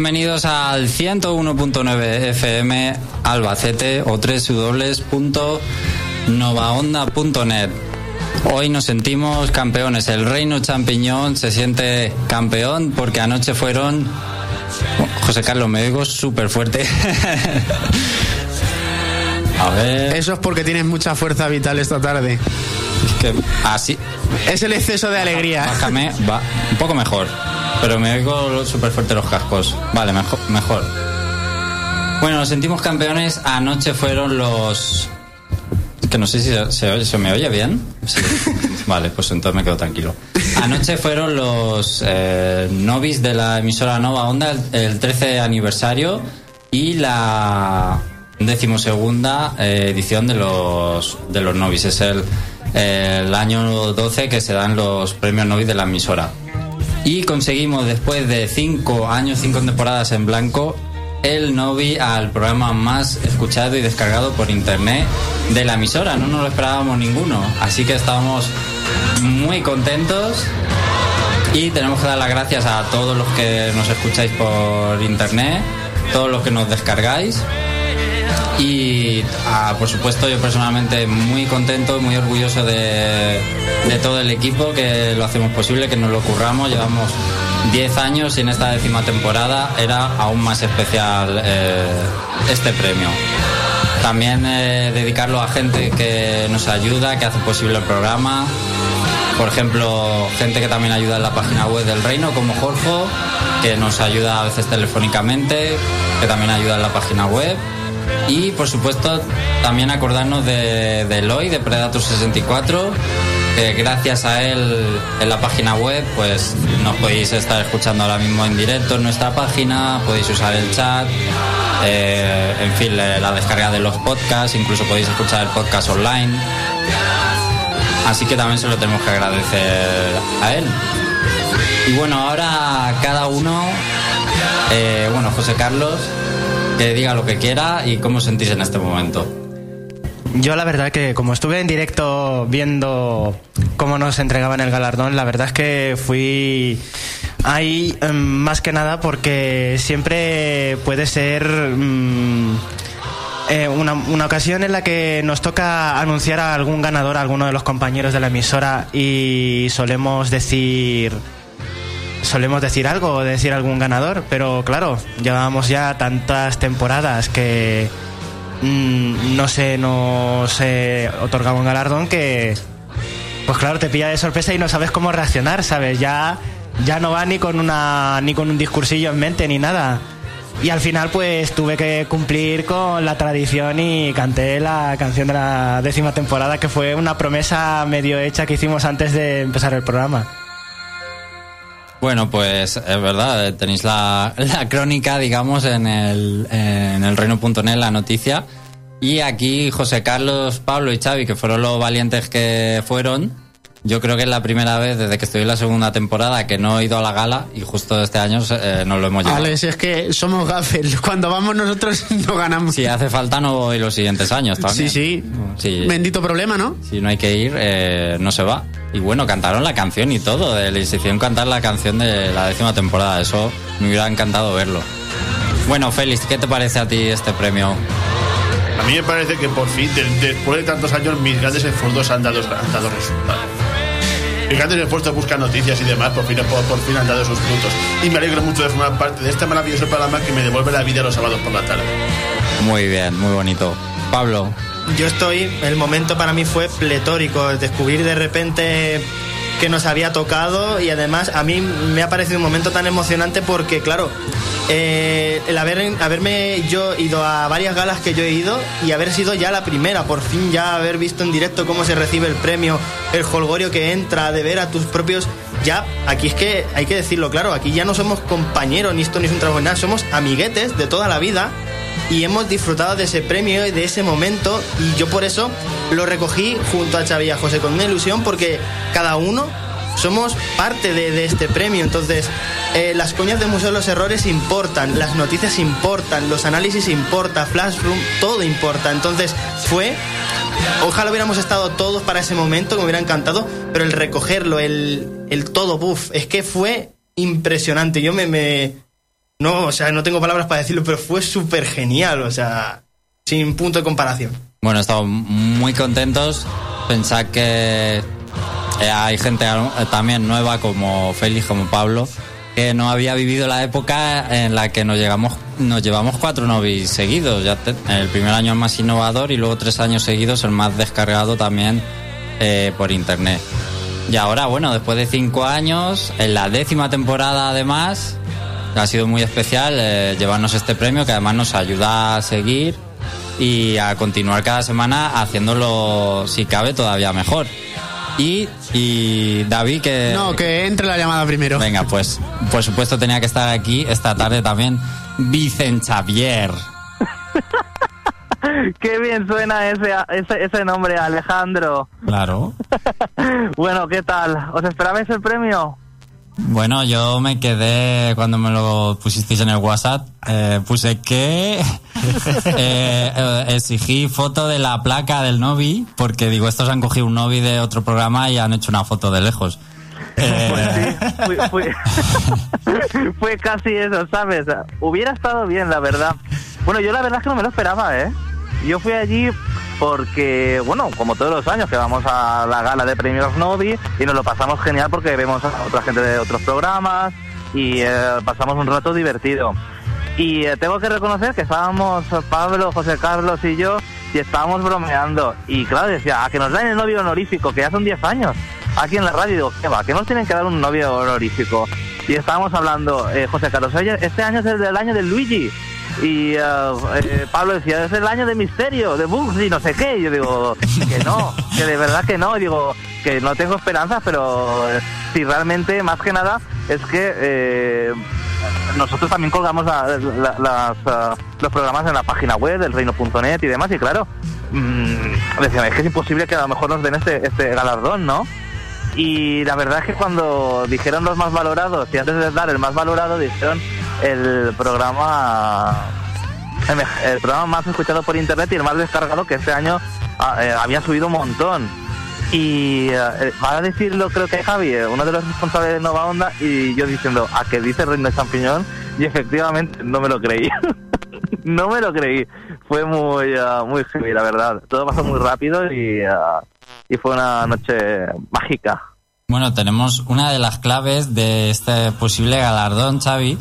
Bienvenidos al 101.9 FM Albacete o www.novaonda.net. Hoy nos sentimos campeones. El Reino Champiñón se siente campeón porque anoche fueron. José Carlos, me digo súper fuerte. A ver. Eso es porque tienes mucha fuerza vital esta tarde. Es que así. Es el exceso de alegría. Bájame, va. Un poco mejor. Pero me oigo súper fuerte los cascos. Vale, mejor, mejor. Bueno, nos sentimos campeones. Anoche fueron los. Que no sé si se, se me oye bien. Sí. Vale, pues entonces me quedo tranquilo. Anoche fueron los eh, novis de la emisora Nova Onda, el, el 13 aniversario y la decimosegunda eh, edición de los, de los novis. Es el, el año 12 que se dan los premios novis de la emisora. Y conseguimos, después de cinco años, cinco temporadas en blanco, el Novi al programa más escuchado y descargado por internet de la emisora. No nos lo esperábamos ninguno. Así que estábamos muy contentos y tenemos que dar las gracias a todos los que nos escucháis por internet, todos los que nos descargáis. Y ah, por supuesto yo personalmente muy contento, muy orgulloso de, todo el equipo que lo hacemos posible, que nos lo curramos. Llevamos 10 años y en esta décima temporada era aún más especial eh, este premio. También eh, dedicarlo a gente que nos ayuda, que hace posible el programa. Por ejemplo, gente que también ayuda en la página web del Reino, como Jorge, que nos ayuda a veces telefónicamente, que también ayuda en la página web. Y por supuesto, también acordarnos de, de Eloy, de Predator 64, que gracias a él en la página web, pues nos podéis estar escuchando ahora mismo en directo en nuestra página, podéis usar el chat, eh, en fin, la descarga de los podcasts, incluso podéis escuchar el podcast online. Así que también se lo tenemos que agradecer a él. Y bueno, ahora cada uno, eh, bueno, José Carlos, que diga lo que quiera y cómo sentís en este momento. Yo la verdad que como estuve en directo viendo cómo nos entregaban el galardón, la verdad es que fui ahí um, más que nada porque siempre puede ser um, eh, una, una, ocasión en la que nos toca anunciar a algún ganador, a alguno de los compañeros de la emisora y solemos decir solemos decir algo o decir algún ganador, pero claro, llevamos ya tantas temporadas que mmm, no se nos eh, otorgaba un galardón que pues claro, te pilla de sorpresa y no sabes cómo reaccionar, ¿sabes? Ya ya no va ni con una ni con un discursillo en mente ni nada. Y al final pues tuve que cumplir con la tradición y canté la canción de la décima temporada que fue una promesa medio hecha que hicimos antes de empezar el programa. Bueno, pues es verdad, tenéis la, la crónica, digamos, en el, en el reino.net, la noticia. Y aquí José Carlos, Pablo y Xavi, que fueron los valientes que fueron, yo creo que es la primera vez desde que estoy en la segunda temporada que no he ido a la gala y justo este año eh, no lo hemos llevado. Alex, es que somos gafes. Cuando vamos nosotros no ganamos. Si hace falta no voy los siguientes años también. Sí, sí. sí. Bendito problema, ¿no? Si no hay que ir, eh, no se va. Y bueno, cantaron la canción y todo. Les hicieron cantar la canción de la décima temporada. Eso me hubiera encantado verlo. Bueno, Félix, ¿qué te parece a ti este premio? A mí me parece que por fin, de, después de tantos años, mis grandes esfuerzos han dado, han dado resultados. Mis grandes esfuerzos buscar noticias y demás, por fin, por, por, fin han dado sus frutos. Y me alegro mucho de formar parte de este maravilloso programa que me devuelve la vida los sábados por la tarde. Muy bien, muy bonito. Pablo. Yo estoy, el momento para mí fue pletórico, descubrir de repente que nos había tocado y además a mí me ha parecido un momento tan emocionante porque, claro, eh, el haber, haberme yo ido a varias galas que yo he ido y haber sido ya la primera, por fin ya haber visto en directo cómo se recibe el premio, el holgorio que entra, de ver a tus propios... Ya, aquí es que hay que decirlo claro, aquí ya no somos compañeros, ni esto ni es un trabajo, nada, somos amiguetes de toda la vida y hemos disfrutado de ese premio y de ese momento y yo por eso lo recogí junto a Xavi y a José con una ilusión porque cada uno somos parte de, de este premio. Entonces, eh, las coñas del Museo de los Errores importan, las noticias importan, los análisis importan, Flashroom, todo importa. Entonces, fue. Ojalá hubiéramos estado todos para ese momento, me hubiera encantado, pero el recogerlo, el, el todo, buff, es que fue impresionante. Yo me, no, o sea, no tengo palabras para decirlo, pero fue súper genial, o sea, sin punto de comparación. Bueno, estamos muy contentos. Pensad que eh, hay gente eh, también nueva como Félix, como Pablo, que no había vivido la época en la que nos, llegamos, nos llevamos cuatro novis seguidos. Ya el primer año más innovador y luego tres años seguidos el más descargado también eh, por internet. Y ahora, bueno, después de cinco años, en la décima temporada además, ha sido muy especial eh, llevarnos este premio que además nos ayuda a seguir y a continuar cada semana haciéndolo, si cabe, todavía mejor. Y, y David, que... No, que entre la llamada primero. Venga, pues por supuesto tenía que estar aquí esta tarde también Vicen Xavier. Qué bien suena ese, ese, ese nombre, Alejandro. Claro. Bueno, ¿qué tal? ¿Os esperabais el premio? Bueno, yo me quedé cuando me lo pusisteis en el WhatsApp. eh, puse que eh, exigí foto de la placa del Novi, porque digo, estos han cogido un Novi de otro programa y han hecho una foto de lejos. Eh, Fue, fue- fue casi eso, ¿sabes? Hubiera estado bien, la verdad. Bueno, yo la verdad es que no me lo esperaba, ¿eh? Yo fui allí porque, bueno, como todos los años que vamos a la gala de premios Novi y nos lo pasamos genial porque vemos a otra gente de otros programas y eh, pasamos un rato divertido. Y eh, tengo que reconocer que estábamos Pablo, José Carlos y yo y estábamos bromeando. Y claro, decía, a que nos den el novio honorífico, que ya son 10 años. Aquí en la radio digo, ¿qué va? Que nos tienen que dar un novio honorífico. Y estábamos hablando, eh, José Carlos, oye, este año es el del año de Luigi. Y eh, eh, Pablo decía, es el año de misterio, de bugs y no sé qué. Y yo digo, que no, que de verdad que no. Y digo, que no tengo esperanzas, pero eh, si realmente, más que nada, es que eh, nosotros también colgamos la- ah, los programas en la página web del reino.net y demás. Y claro, mm, decían, es que es imposible que a lo mejor nos den este, este galardón, ¿no? Y la verdad es que cuando dijeron los más valorados, y antes de dar el más valorado, dijeron el programa el, programa más escuchado por internet y el más descargado que este año ah, eh, había subido un montón. Y eh, va a decirlo, creo que Javi, eh, uno de los responsables de Nova Onda, y yo diciendo, ¿a que dice Reino de Champiñón? Y efectivamente no me lo creí. no me lo creí. Fue muy, ah, muy heavy, la verdad. Todo pasó muy rápido y, ah, y fue una noche mágica. Bueno, tenemos una de las claves de este posible galardón, Xavi,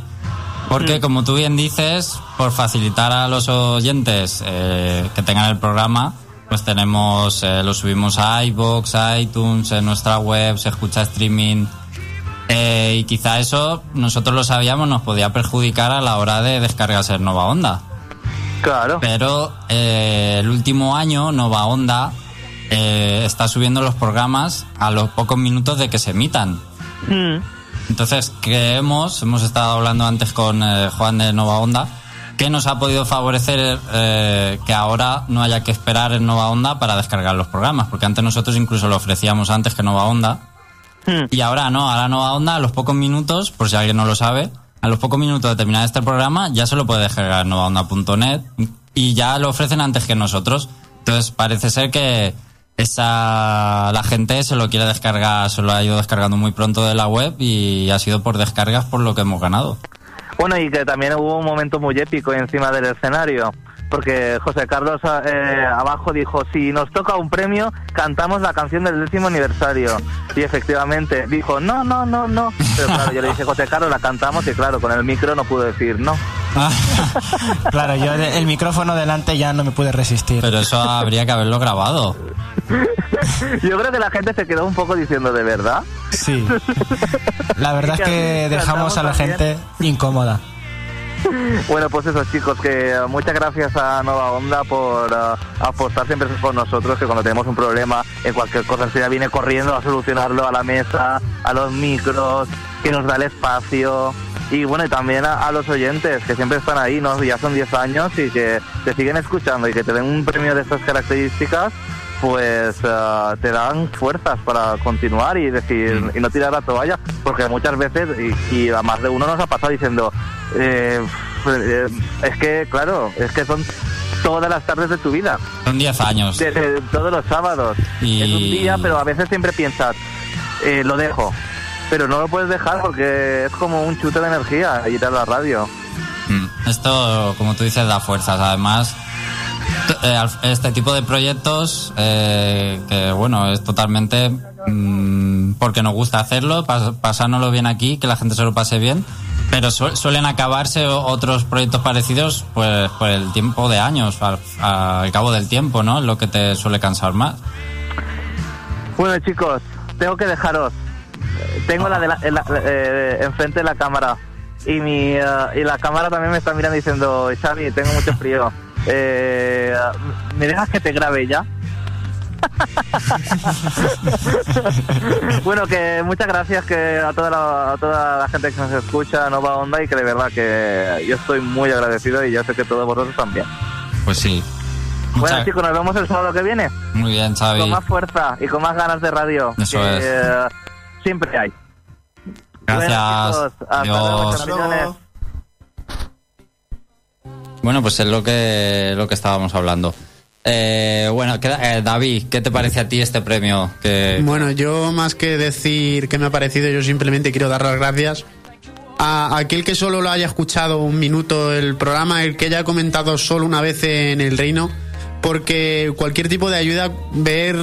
porque como tú bien dices, por facilitar a los oyentes eh, que tengan el programa, pues tenemos, eh, lo subimos a iVoox, a iTunes, en nuestra web, se escucha streaming. eh, y quizá eso, nosotros lo sabíamos, nos podía perjudicar a la hora de descargarse Nova Onda. Claro. Pero eh, el último año Nova Onda eh, está subiendo los programas a los pocos minutos de que se emitan. Mm. Entonces creemos, hemos estado hablando antes con eh, Juan de Nova Onda, que nos ha podido favorecer eh, que ahora no haya que esperar en Nova Onda para descargar los programas, porque antes nosotros incluso lo ofrecíamos antes que Nova Onda. Mm. Y ahora no, ahora Nova Onda a los pocos minutos, por si alguien no lo sabe, a los pocos minutos de terminar este programa ya se lo puede descargar en novaonda.net y ya lo ofrecen antes que nosotros. Entonces parece ser que esa la gente se lo quiere descargar, se lo ha ido descargando muy pronto de la web y ha sido por descargas por lo que hemos ganado. Bueno, y que también hubo un momento muy épico encima del escenario, porque José Carlos eh, abajo dijo, si nos toca un premio, cantamos la canción del décimo aniversario. Y efectivamente dijo, no, no, no, no. Pero claro, yo le dije, José Carlos, la cantamos y claro, con el micro no pudo decir no. Claro, yo el micrófono delante ya no me pude resistir. Pero eso habría que haberlo grabado. Yo creo que la gente se quedó un poco diciendo, ¿de verdad? Sí. La verdad es que dejamos a la gente incómoda. Bueno, pues eso chicos, que eh, muchas gracias a Nova Onda por eh, apostar siempre por nosotros, que cuando tenemos un problema en cualquier cosa, enseguida viene corriendo a solucionarlo a la mesa, a los micros, que nos da el espacio. Y bueno, y también a, a los oyentes, que siempre están ahí, ¿no? Ya son 10 años y que te siguen escuchando y que te den un premio de estas características, pues eh, te dan fuerzas para continuar y decir, y no tirar la toalla, porque muchas veces, y, y a más de uno nos ha pasado diciendo, eh, eh, es que, claro, es que son todas las tardes de tu vida, Son 10 años. de- de- todos los sábados. Y- Es un día, pero a veces siempre piensas, eh, lo dejo. Pero no lo puedes dejar porque es como un chute de energía ir a la radio. esto, como tú dices, da fuerzas. Además, eh, este tipo de proyectos, eh, que bueno, es totalmente mm, porque nos gusta hacerlo, pas- pasárnoslo bien aquí, que la gente se lo pase bien. Pero su- suelen acabarse otros proyectos parecidos pues por el tiempo de años, al, cabo del tiempo, ¿no? Lo que te suele cansar más. Bueno, chicos, tengo que dejaros. Tengo la, de la- eh, enfrente de la cámara. Y, mi, eh, y la cámara también me está mirando diciendo, Xavi, tengo mucho frío. Eh, ¿Me dejas que te grabe ya? bueno, que muchas gracias que a toda, la, a toda la gente que nos escucha, Nova Onda, y que de verdad que yo estoy muy agradecido y yo sé que todos vosotros también. Pues sí. Bueno, Mucha- chicos, nos vemos el sábado que viene. Muy bien, Xavi. Con más fuerza y con más ganas de radio. Eso que es. eh, siempre hay. Gracias. Bueno, chicos, hasta luego, Adiós. Bueno, pues es lo que, lo que estábamos hablando. Eh, bueno, eh, David, ¿qué te parece a ti este premio? Bueno, yo más que decir que me ha parecido, yo simplemente quiero dar las gracias a aquel que solo lo haya escuchado un minuto el programa, el que haya comentado solo una vez en el reino, porque cualquier tipo de ayuda, ver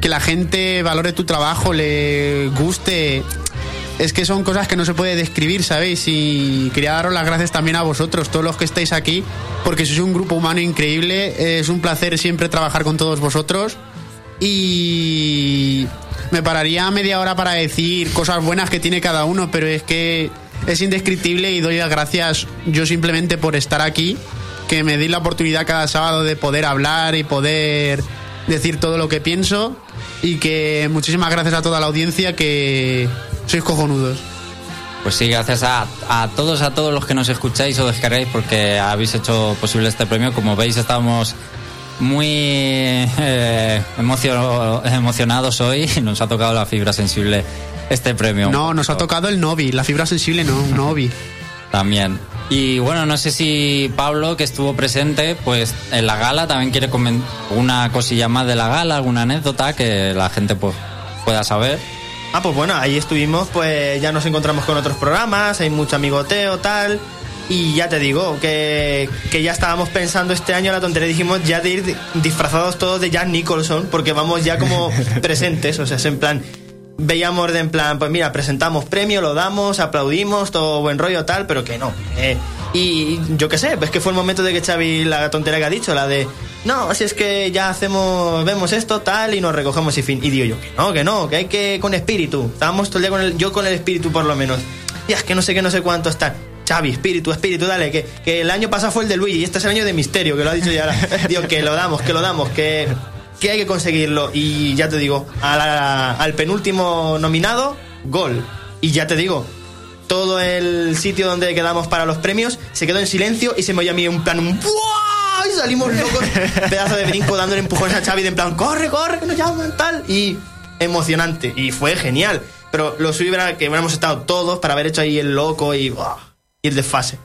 que la gente valore tu trabajo, le guste, es que son cosas que no se puede describir, ¿sabéis? Y quería daros las gracias también a vosotros, todos los que estáis aquí, porque sois un grupo humano increíble. Es un placer siempre trabajar con todos vosotros. Y me pararía media hora para decir cosas buenas que tiene cada uno, pero es que es indescriptible y doy las gracias yo simplemente por estar aquí, que me di la oportunidad cada sábado de poder hablar y poder decir todo lo que pienso y que muchísimas gracias a toda la audiencia que sois cojonudos. Pues sí, gracias a, a todos, a todos los que nos escucháis o descargáis porque habéis hecho posible este premio. Como veis, estamos muy eh, emocio- emocionados hoy y nos ha tocado la fibra sensible este premio. No, nos ha tocado el Novi, la fibra sensible no, un Novi. También. Y bueno, no sé si Pablo, que estuvo presente, pues en la gala también quiere comentar una cosilla más de la gala, alguna anécdota que la gente pues, pueda saber. Ah, pues bueno, ahí estuvimos, pues ya nos encontramos con otros programas, hay mucho amigoteo, tal. Y ya te digo, que, que ya estábamos pensando este año la tontería, dijimos ya de ir di- disfrazados todos de Jack Nicholson, porque vamos ya como presentes, o sea, es en plan, veíamos de en plan, pues mira, presentamos premio, lo damos, aplaudimos, todo buen rollo, tal, pero que no. eh. Y yo qué sé, pues que fue el momento de que Xavi, la tontería que ha dicho, la de, no, si es que ya hacemos, vemos esto, tal, y nos recogemos y fin. Y digo yo, que no, que no, que hay que con espíritu. Estábamos todo el día con el, yo con el espíritu por lo menos. Ya, es que no sé qué, no sé cuánto están. Xavi, espíritu, espíritu, dale, que, que el año pasado fue el de Luigi y este es el año de Misterio, que lo ha dicho ya. Digo, que lo damos, que lo damos, que, que hay que conseguirlo. Y ya te digo, a la- al penúltimo nominado, gol. Y ya te digo, todo el sitio donde quedamos para los premios se quedó en silencio y se me oía a mí un plan, un ¡buah! Y salimos locos, pedazo de brinco dándole empujones a Xavi de en plan, corre, corre, que nos llaman, tal. Y emocionante. Y fue genial. Pero lo suyo era que hubiéramos estado todos para haber hecho ahí el loco y ¡buah! ir de fase.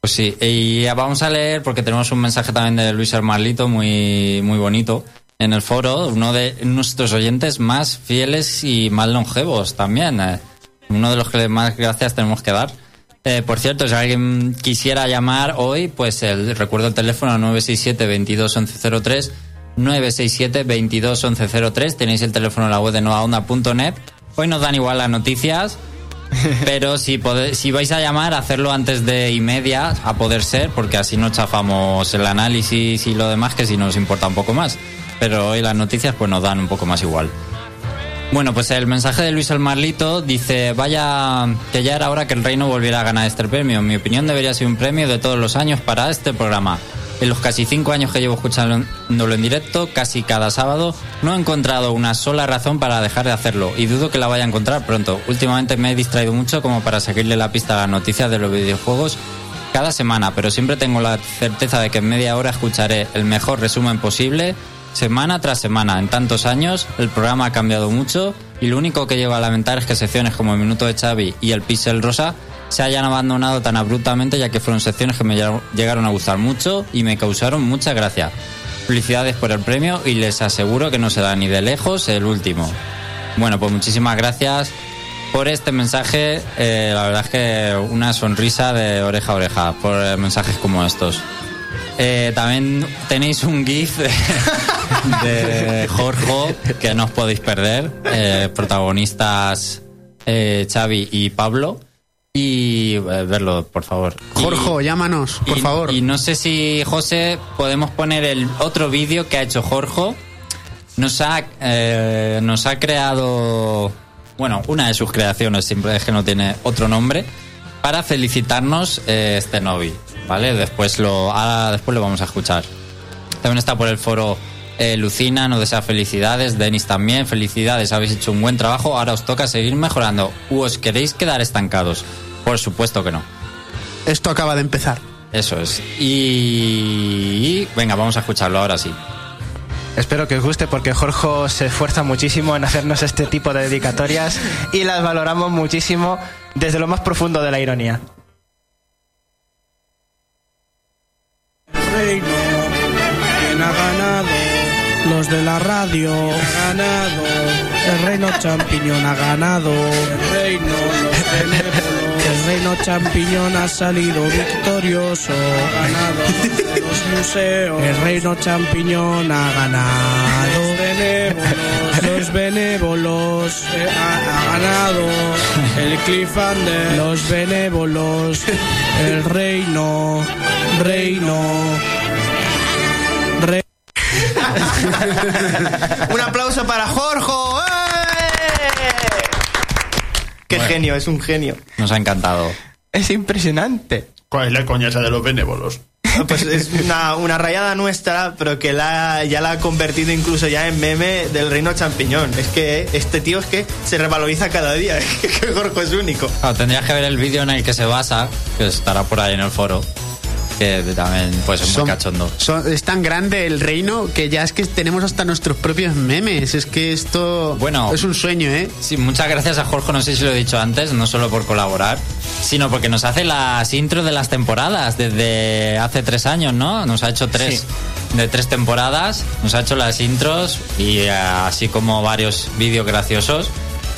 Pues sí, y ya vamos a leer porque tenemos un mensaje también de Luis Armarlito muy, muy bonito en el foro, uno de nuestros oyentes más fieles y más longevos también, eh, uno de los que más gracias tenemos que dar. Eh, por cierto, si alguien quisiera llamar hoy, pues el, recuerdo el teléfono 967 22 1103 967 22 1103 tenéis el teléfono en la web de novaonda.net. Hoy nos dan igual las noticias, pero si, pode- si vais a llamar, hacerlo antes de y media, a poder ser, porque así no chafamos el análisis y lo demás, que si nos importa un poco más. Pero hoy las noticias pues nos dan un poco más igual. Bueno, pues el mensaje de Luis Almarlito dice, vaya, que ya era hora que el reino volviera a ganar este premio. En mi opinión debería ser un premio de todos los años para este programa. En los casi cinco años que llevo escuchándolo en directo, casi cada sábado, no he encontrado una sola razón para dejar de hacerlo y dudo que la vaya a encontrar pronto. Últimamente me he distraído mucho como para seguirle la pista a las noticias de los videojuegos cada semana, pero siempre tengo la certeza de que en media hora escucharé el mejor resumen posible semana tras semana. En tantos años el programa ha cambiado mucho y lo único que lleva a lamentar es que secciones como el Minuto de Xavi y el Pixel Rosa se hayan abandonado tan abruptamente ya que fueron secciones que me lleg- llegaron a gustar mucho y me causaron mucha gracia. Felicidades por el premio y les aseguro que no será ni de lejos el último. Bueno, pues muchísimas gracias por este mensaje. Eh, la verdad es que una sonrisa de oreja a oreja por eh, mensajes como estos. Eh, también tenéis un GIF de, de Jorge que no os podéis perder. eh, protagonistas eh, Xavi y Pablo. Y eh, verlo, por favor. Jorge, llámanos, por y- favor. Y no sé si, José, podemos poner el otro vídeo que ha hecho Jorge. Nos ha, nos ha creado, bueno, una de sus creaciones, siempre es que no tiene otro nombre, para felicitarnos este Novi, ¿vale? Después lo, ahora después lo vamos a escuchar. También está por el foro eh, Lucina, nos desea felicidades, Denis también, felicidades, habéis hecho un buen trabajo, ahora os toca seguir mejorando. ¿U os queréis quedar estancados? Por supuesto que no. Esto acaba de empezar. Eso es. Y... Venga, vamos a escucharlo ahora sí. Espero que os guste porque Jorge se esfuerza muchísimo en hacernos este tipo de dedicatorias y las valoramos muchísimo desde lo más profundo de la ironía. Reino. ¿Quién ha ganado? Los de la radio. Ha ganado. El reino champiñón ha ganado. El reino, los. El reino champiñón ha salido victorioso. Ha ganado los museos. El reino champiñón ha ganado. Los. Los benévolos. eh, ha, ha ganado. El cliffhanger. Los benévolos. El reino. Reino. Re- Un aplauso para Jorge. ¡Eh! Qué Bueno. genio, es un genio. Nos ha encantado. Es impresionante. ¿Cuál es la coña esa de los benévolos? Pues es una, una rayada nuestra, pero que la, ya la ha convertido incluso ya en meme del reino champiñón. Es que este tío es que se revaloriza cada día. Es que Jorge es único. Tendrías que ver el vídeo en el que se basa, que estará por ahí en el foro, que también pues es muy Son- cachondo. son- es tan grande el reino que ya es que tenemos hasta nuestros propios memes. Es que esto Bueno. es un sueño, ¿eh? Sí, muchas gracias a Jorge, no sé si lo he dicho antes, no solo por colaborar, sino porque nos hace las intros de las temporadas desde hace tres años, ¿no? Nos ha hecho tres, de tres temporadas, nos ha hecho las intros y eh, así como varios vídeos graciosos.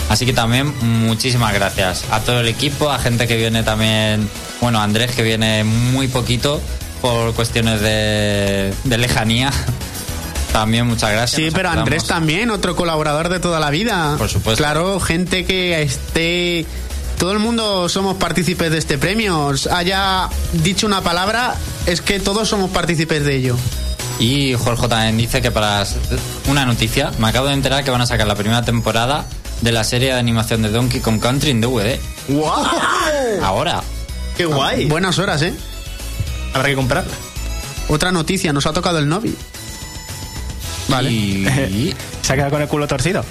Así que también muchísimas gracias a todo el equipo, a gente que viene también, bueno, a Andrés que viene muy poquito por cuestiones de, de lejanía. También muchas gracias. Sí, pero Andrés también, otro colaborador de toda la vida. Por supuesto. Claro, gente que esté... Todo el mundo somos partícipes de este premio. Haya dicho una palabra, es que todos somos partícipes de ello. Y Jorge también dice que para una noticia, me acabo de enterar que van a sacar la primera temporada de la serie de animación de Donkey Kong Country en DVD. ¡Wow! Ahora. ¡Qué guay! Buenas horas, ¿eh? Habrá que comprarla. Otra noticia, nos ha tocado el Novi. Vale. Y Se ha quedado con el culo torcido.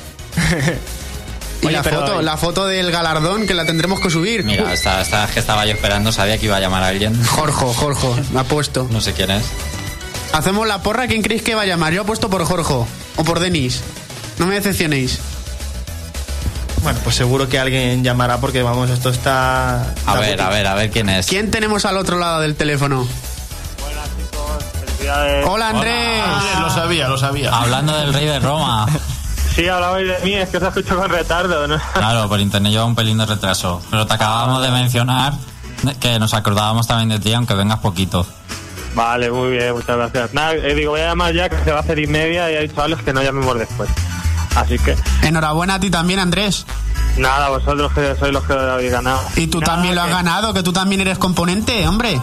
Y Oye, la, pero- foto, la foto del galardón que la tendremos que subir. mira, esta, esta que estaba yo esperando, sabía que iba a llamar a alguien. Jorge, Jorge, me ha puesto. No sé quién es. Hacemos la porra, ¿quién creéis que va a llamar? Yo apuesto por Jorge o por Denis. No me decepcionéis. Bueno, pues seguro que alguien llamará porque vamos, esto está. A está ver, a ver, a ver quién es. ¿Quién tenemos al otro lado del teléfono? Hola Andrés. Ah, lo sabía, lo sabía. Hablando del rey de Roma. Sí, hablabais de mí, es que os escucho con retardo, ¿no? Claro, por internet lleva un pelín de retraso. Pero te acabamos de mencionar que nos acordábamos también de ti, aunque vengas poquito. Vale, muy bien, muchas gracias. Nada, eh, digo, voy a llamar ya que se va a hacer y media y ha dicho Alex que no llamemos después. Así que, Enhorabuena a ti también, Andrés. nada, vosotros que sois los que lo habéis ganado. Y tú Nada, también lo has que- ganado, que tú también eres componente, hombre.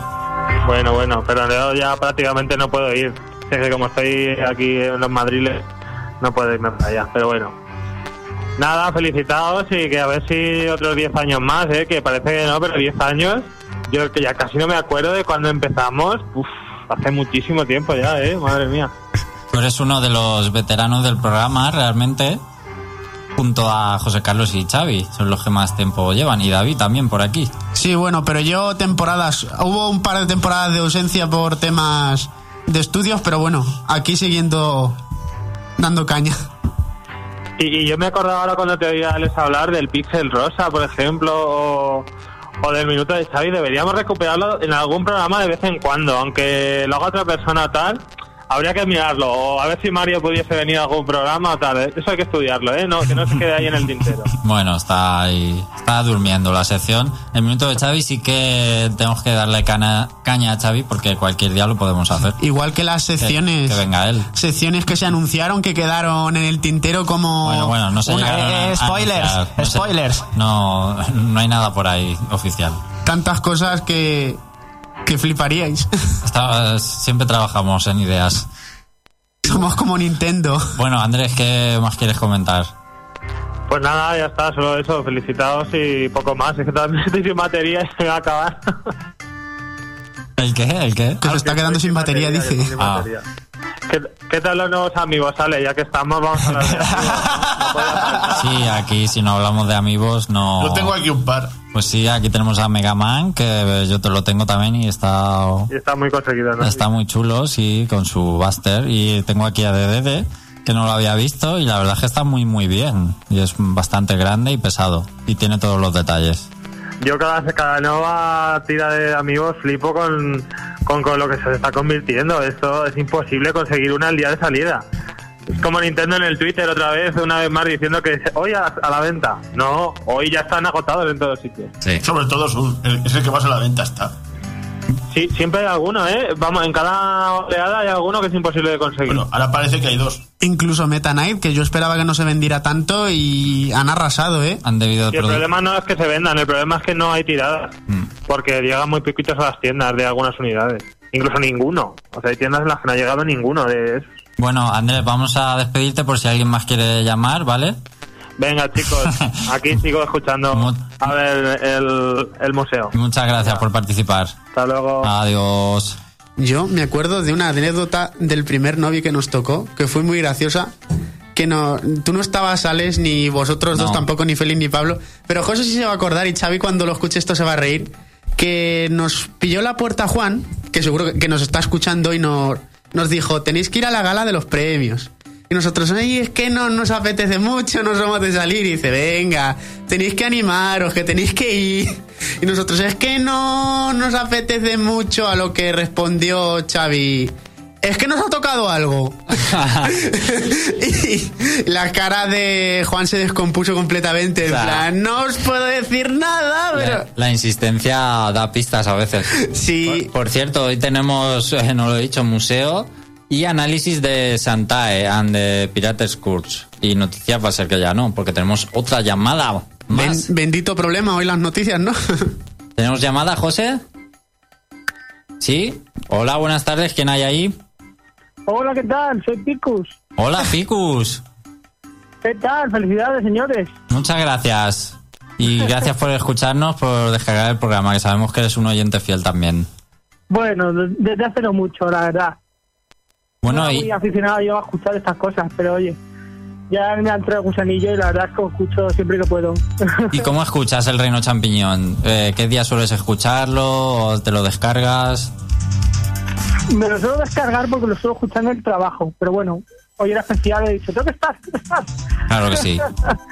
Bueno, bueno, pero en realidad ya prácticamente no puedo ir. Es que como estoy aquí en los madriles, no puedo irme para allá, pero bueno. Nada, felicitaos y que a ver si otros 10 años más, ¿eh? que parece que no, pero 10 años. Yo que ya casi no me acuerdo de cuando empezamos. Uf, hace muchísimo tiempo ya, ¿eh? Madre mía. Tú eres uno de los veteranos del programa, realmente, junto a José Carlos y Xavi. Son los que más tiempo llevan. Y David también por aquí. Sí, bueno, pero yo temporadas, hubo un par de temporadas de ausencia por temas de estudios, pero bueno, aquí siguiendo dando caña. Y, y yo me acordaba ahora cuando te oía Alex hablar del Pixel Rosa, por ejemplo, o, o del Minuto de Xavi. Deberíamos recuperarlo en algún programa de vez en cuando, aunque lo haga otra persona tal. Habría que mirarlo. O a ver si Mario pudiese venir a algún programa o tal. ¿eh? Eso hay que estudiarlo, ¿eh? No, que no se quede ahí en el tintero. Bueno, está ahí, está durmiendo la sección. El minuto de Xavi sí que tenemos que darle cana- caña a Xavi porque cualquier día lo podemos hacer. Igual que las secciones. que venga él. Secciones que se anunciaron que quedaron en el tintero como. Bueno, bueno, no se una- llegaron a- eh, spoilers. No spoilers. No, no hay nada por ahí oficial. Tantas cosas que. Que fliparíais. Está- siempre trabajamos en ideas. Somos como Nintendo. Bueno, Andrés, ¿qué más quieres comentar? Pues nada, ya está, solo eso. Felicitados y poco más. Es que estoy sin batería y se me va a acabar. ¿El qué? ¿El qué? Que se está quedando sin batería, dice. sin Ah. batería. ¿Qué, qué tal los nuevos amigos? Ale, ya que estamos, vamos a hablar de amigos. No. Sí, aquí si no hablamos de amigos no... Yo tengo aquí un par. Pues sí, aquí tenemos a Mega Man, que yo te lo tengo también y está... Y está muy conseguido, ¿no? Está muy chulo, sí, con su Buster. Y tengo aquí a DDD, que no lo había visto, y la verdad es que está muy, muy bien. Y es bastante grande y pesado. Y tiene todos los detalles. Yo cada, cada nueva tira de amigos flipo con, con, con lo que se está convirtiendo. Esto es imposible conseguir una al día de salida. Es como Nintendo en el Twitter otra vez, una vez más diciendo que hoy a, a la venta. No, hoy ya están agotados en todos sitios. Sí. Sobre todo es, un- el- es el que más a la venta está. Sí, siempre hay alguno, ¿eh? Vamos, en cada oleada hay alguno que es imposible de conseguir. Bueno, ahora parece que hay dos. Incluso Meta Knight, que yo esperaba que no se vendiera tanto y han arrasado, ¿eh? Han debido Y el problema no es que se vendan, el problema es que no hay tiradas. Mm. Porque llegan muy poquitos a las tiendas de algunas unidades. Incluso ninguno. O sea, hay tiendas en las que no ha llegado ninguno de esos. Bueno, Andrés, vamos a despedirte por si alguien más quiere llamar, ¿vale? Venga, chicos, aquí sigo escuchando a ver el, el museo. Muchas gracias por participar. Hasta luego. Adiós. Yo me acuerdo de una anécdota del primer novio que nos tocó, que fue muy graciosa. Que no, tú no estabas, Alex, ni vosotros dos tampoco, ni Félix ni Pablo. Pero José sí se va a acordar y Xavi cuando lo escuche esto se va a reír. Que nos pilló la puerta Juan, que seguro que- que nos está escuchando y no, nos dijo, tenéis que ir a la gala de los premios. Y nosotros, ay, es que no nos apetece mucho, no somos de salir. Y dice, venga, tenéis que animaros, que tenéis que ir. Y nosotros, es que no nos apetece mucho a lo que respondió Xavi. Es que nos ha tocado algo. y la cara de Juan se descompuso completamente. En plan, no os puedo decir nada, pero. La, la insistencia da pistas a veces. Sí. Por, por cierto, hoy tenemos, eh, no lo he dicho, museo y análisis de Santae and de Pirates Course. Y noticias va a ser que ya no, porque tenemos otra llamada Ben- más. bendito problema hoy las noticias, ¿no? ¿Tenemos llamada, José? ¿Sí? Hola, buenas tardes. ¿Quién hay ahí? Hola, ¿qué tal? Soy Picus. Hola, Ficus. ¿Qué tal? Felicidades, señores. Muchas gracias. Y gracias por escucharnos, por descargar el programa, que sabemos que eres un oyente fiel también. Bueno, de- desde hace no mucho, la verdad. Bueno, no y, muy aficionado yo a escuchar estas cosas, pero oye, ya me ha entrado el gusanillo y la verdad es que escucho siempre que puedo. ¿y cómo escuchas el Reino Champiñón? Eh, ¿Qué día sueles escucharlo? ¿O te lo descargas? Me lo suelo descargar porque lo suelo escuchar en el trabajo, pero bueno, hoy era especial y he dicho, ¿dónde estás? ¿Dónde estás? Claro que sí.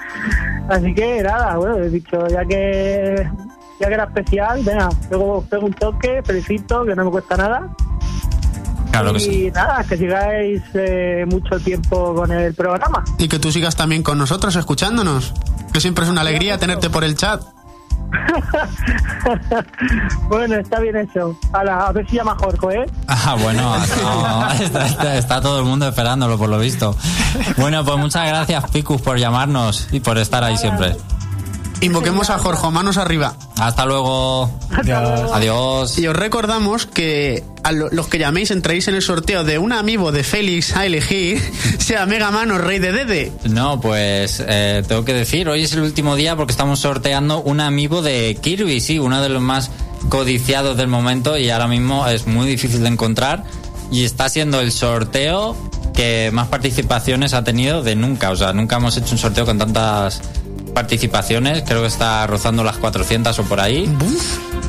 Así que nada, bueno, he dicho, ya que ya que era especial, venga, luego pego un toque, felicito, que no me cuesta nada. Claro que y sí. nada, que sigáis eh, mucho tiempo con el programa. Y que tú sigas también con nosotros escuchándonos. Que siempre es una alegría tenerte por el chat. bueno, está bien eso. Hala, a ver si llama Jorge, ¿eh? Ah, bueno, no, está, está- está todo el mundo esperándolo, por lo visto. Bueno, pues muchas gracias, Picus, por llamarnos y por estar ahí siempre. Invoquemos a Jorge, manos arriba. Hasta luego. Adiós. Y os recordamos que a lo- los que llaméis entréis en el sorteo de un amigo de Félix a elegir, sea Mega Man o Rey de Dede. No, pues eh, tengo que decir, hoy es el último día porque estamos sorteando un amiibo de Kirby, sí, uno de los más codiciados del momento y ahora mismo es muy difícil de encontrar y está siendo el sorteo que más participaciones ha tenido de nunca, o sea, nunca hemos hecho un sorteo con tantas participaciones, creo que está rozando las 400 o por ahí.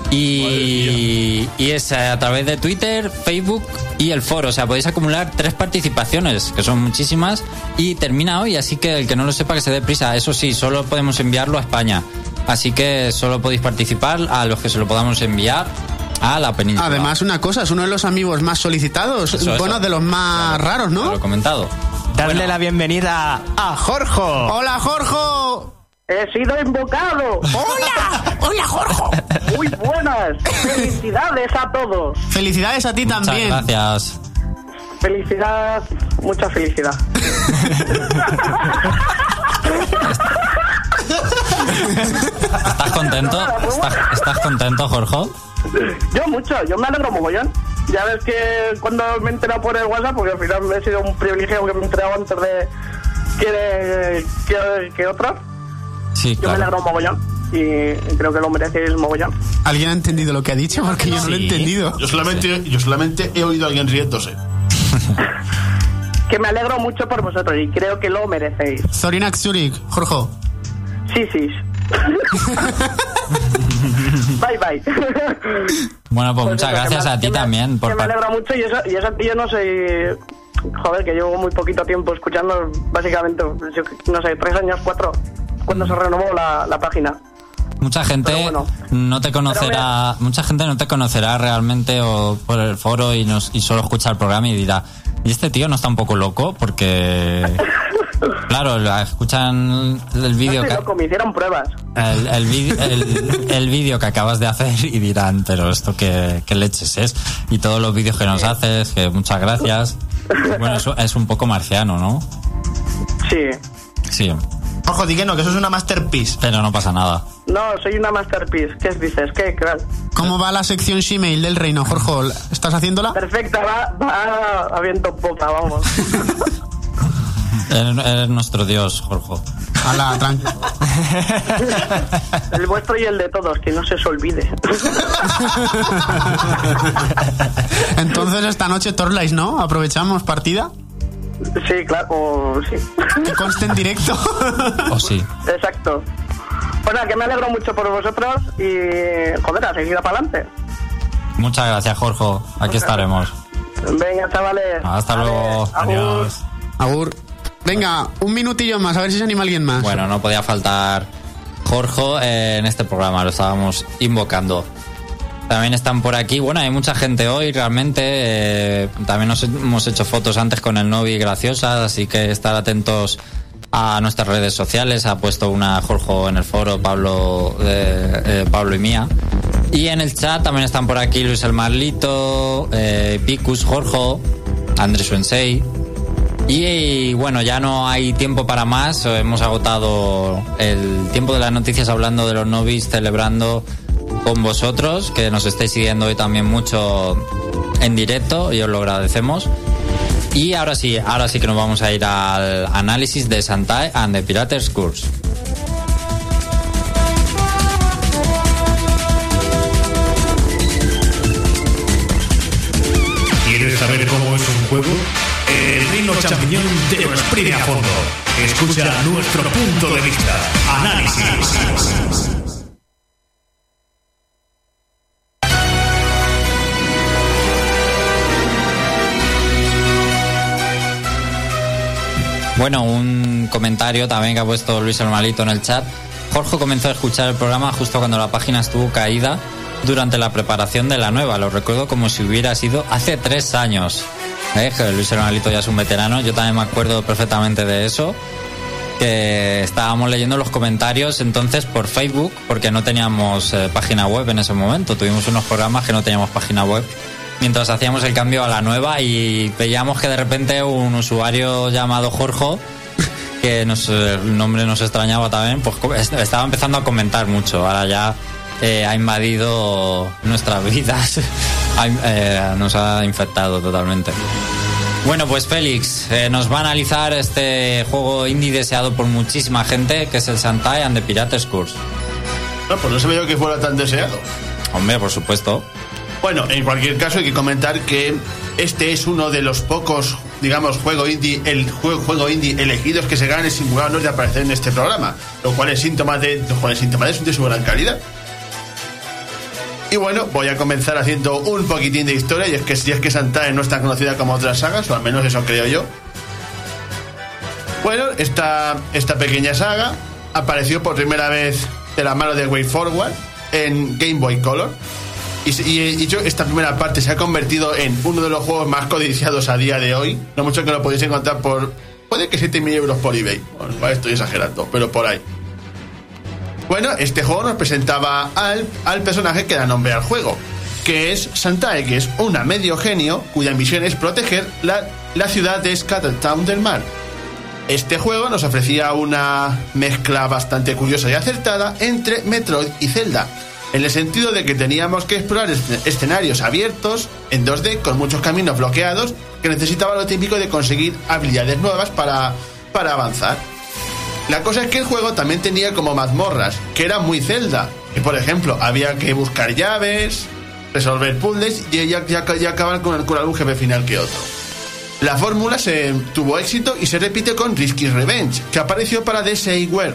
Y, y es a través de Twitter, Facebook y el foro. O sea, podéis acumular tres participaciones, que son muchísimas, y termina hoy, así que el que no lo sepa que se dé prisa. Eso sí, solo podemos enviarlo a España. Así que solo podéis participar a los que se lo podamos enviar. a la península. Además, una cosa, es uno de los amigos más solicitados. Eso, eso. bueno, de los más raros, Lo ¿no? he comentado. Darle la bienvenida a Jorge. ¡Hola, Jorge! He sido invocado. ¡Hola! ¡Hola, Jorge! Muy buenas. Felicidades a todos. Felicidades a ti Muchas también. gracias. Felicidad, mucha felicidad. ¿Estás contento? ¿Estás, estás contento, Jorge? Yo mucho, yo me alegro mogollón. Ya ves que cuando me he enterado por el WhatsApp, porque al final me he sido un privilegio que me he enterado antes de que, que, que otros, Sí, yo me alegro mogollón. Y creo que lo merecéis mogollón. ¿Alguien ha entendido lo que ha dicho? Porque yo no lo he entendido. Yo solamente, yo solamente he oído a alguien riéndose. Que me alegro mucho por vosotros y creo que lo merecéis. Zorinak Zurich, Jorge. Sí, sí. bye, bye. Bueno, pues muchas eso, que gracias me- a ti me- también. Por que me alegra mucho y eso, y eso yo no soy... Joder, que llevo muy poquito tiempo escuchando, básicamente, yo no sé, tres años, cuatro, cuando se renovó la, la página. Mucha gente bueno. no te conocerá, mucha gente no te conocerá realmente o por el foro y, nos, y solo escucha el programa y dirá, ¿y este tío no está un poco loco? Porque, claro, la- escuchan el vídeo que, loco, me hicieron pruebas. el, el, vídeo- el- el vídeo que acabas de hacer y dirán, pero esto qué, qué leches es. Y todos los vídeos que nos haces, que muchas gracias. Bueno, eso es un poco marciano, ¿no? Sí. Sí, Ojo, di que no, que eso es una masterpiece. pero no pasa nada. No, soy una masterpiece. ¿Qué dices? ¿Qué? Claro. ¿Cómo va la sección Gmail del reino, Jorge? ¿Estás haciéndola? Perfecta, va, va a viento en popa, vamos. Eres, eres nuestro dios, Jorge. Ala, tranqui. El vuestro y el de todos, que no se os olvide. Entonces esta noche Torlais, ¿no? Aprovechamos partida. Sí, claro, o- sí. Que conste en directo. ¿O sí? Exacto. Pues nada, que me alegro mucho por vosotros y, joder, a seguir para adelante. Muchas gracias, Jorge. Aquí estaremos. Venga, chavales. Hasta Vale, luego. agur. Agur. Venga, un minutillo más, a ver si se anima alguien más. Bueno, no podía faltar Jorge eh, en este programa, lo estábamos invocando. También están por aquí, bueno, hay mucha gente hoy realmente. eh, también nos hemos hecho fotos antes con el Novi graciosas, así que estar atentos a nuestras redes sociales. Ha puesto una Jorge en el foro, Pablo, eh, eh, Pablo y mía. Y en el chat también están por aquí Luis el Marlito, Picus, Jorge, Andrés Sensei. Y bueno, ya no hay tiempo para más. Hemos agotado el tiempo de las noticias hablando de los novis, celebrando con vosotros, que nos estáis siguiendo hoy también mucho en directo y os lo agradecemos. Y ahora sí, ahora sí que nos vamos a ir al análisis de Santai and the Pirates Course. ¿Quieres saber cómo es un juego? El reino champiñón te lo exprime a fondo. Escucha nuestro punto de vista. Análisis. Bueno, un comentario también que ha puesto Luis el Malito en el chat. Jorge comenzó a escuchar el programa justo cuando la página estuvo caída durante la preparación de la nueva. Lo recuerdo como si hubiera sido hace tres años. ¿Eh? Luis el Malito ya es un veterano. Yo también me acuerdo perfectamente de eso. Que estábamos leyendo los comentarios entonces por Facebook, porque no teníamos eh, página web en ese momento. Tuvimos unos programas que no teníamos página web mientras hacíamos el cambio a la nueva y veíamos que de repente un usuario llamado Jorge, que nos, el nombre nos extrañaba también, pues estaba empezando a comentar mucho. Ahora ya eh, ha invadido nuestras vidas, Ha eh, nos ha infectado totalmente. Bueno, pues Félix eh, nos va a analizar este juego indie deseado por muchísima gente, que es el Santai and the Pirates Course. No, pues no se yo que fuera tan deseado. Hombre, por supuesto. Bueno, en cualquier caso hay que comentar que este es uno de los pocos, digamos, juego indie, el juego, juego indie elegidos que se ganan el simulador de aparecer en este programa, lo cual es síntoma de, lo cual es síntoma de, de su gran calidad. Y bueno, voy a comenzar haciendo un poquitín de historia, y es que si es que Santae no es tan conocida como otras sagas, o al menos eso creo yo. Bueno, esta, esta pequeña saga apareció por primera vez de la mano de Way Forward en Game Boy Color Y, se- y, y hecho, esta primera parte se ha convertido en uno de los juegos más codiciados a día de hoy. No mucho que lo podéis encontrar por. Puede que 7.000 euros por eBay. Bueno, estoy exagerando, pero por ahí. Bueno, este juego nos presentaba al, al personaje que da nombre al juego, que es Santae, que es una medio genio cuya misión es proteger la, la ciudad de Scattertown del mar. Este juego nos ofrecía una mezcla bastante curiosa y acertada entre Metroid y Zelda, en el sentido de que teníamos que explorar escen- escenarios abiertos en 2D con muchos caminos bloqueados que necesitaba lo típico de conseguir habilidades nuevas para, para avanzar. La cosa es que el juego también tenía como mazmorras, que eran muy Zelda. Y por ejemplo, había que buscar llaves, resolver puzzles y, y- y- y acabar con, con algún jefe final que otro. La fórmula se tuvo éxito y se repite con Risky Revenge, que apareció para DSiWare,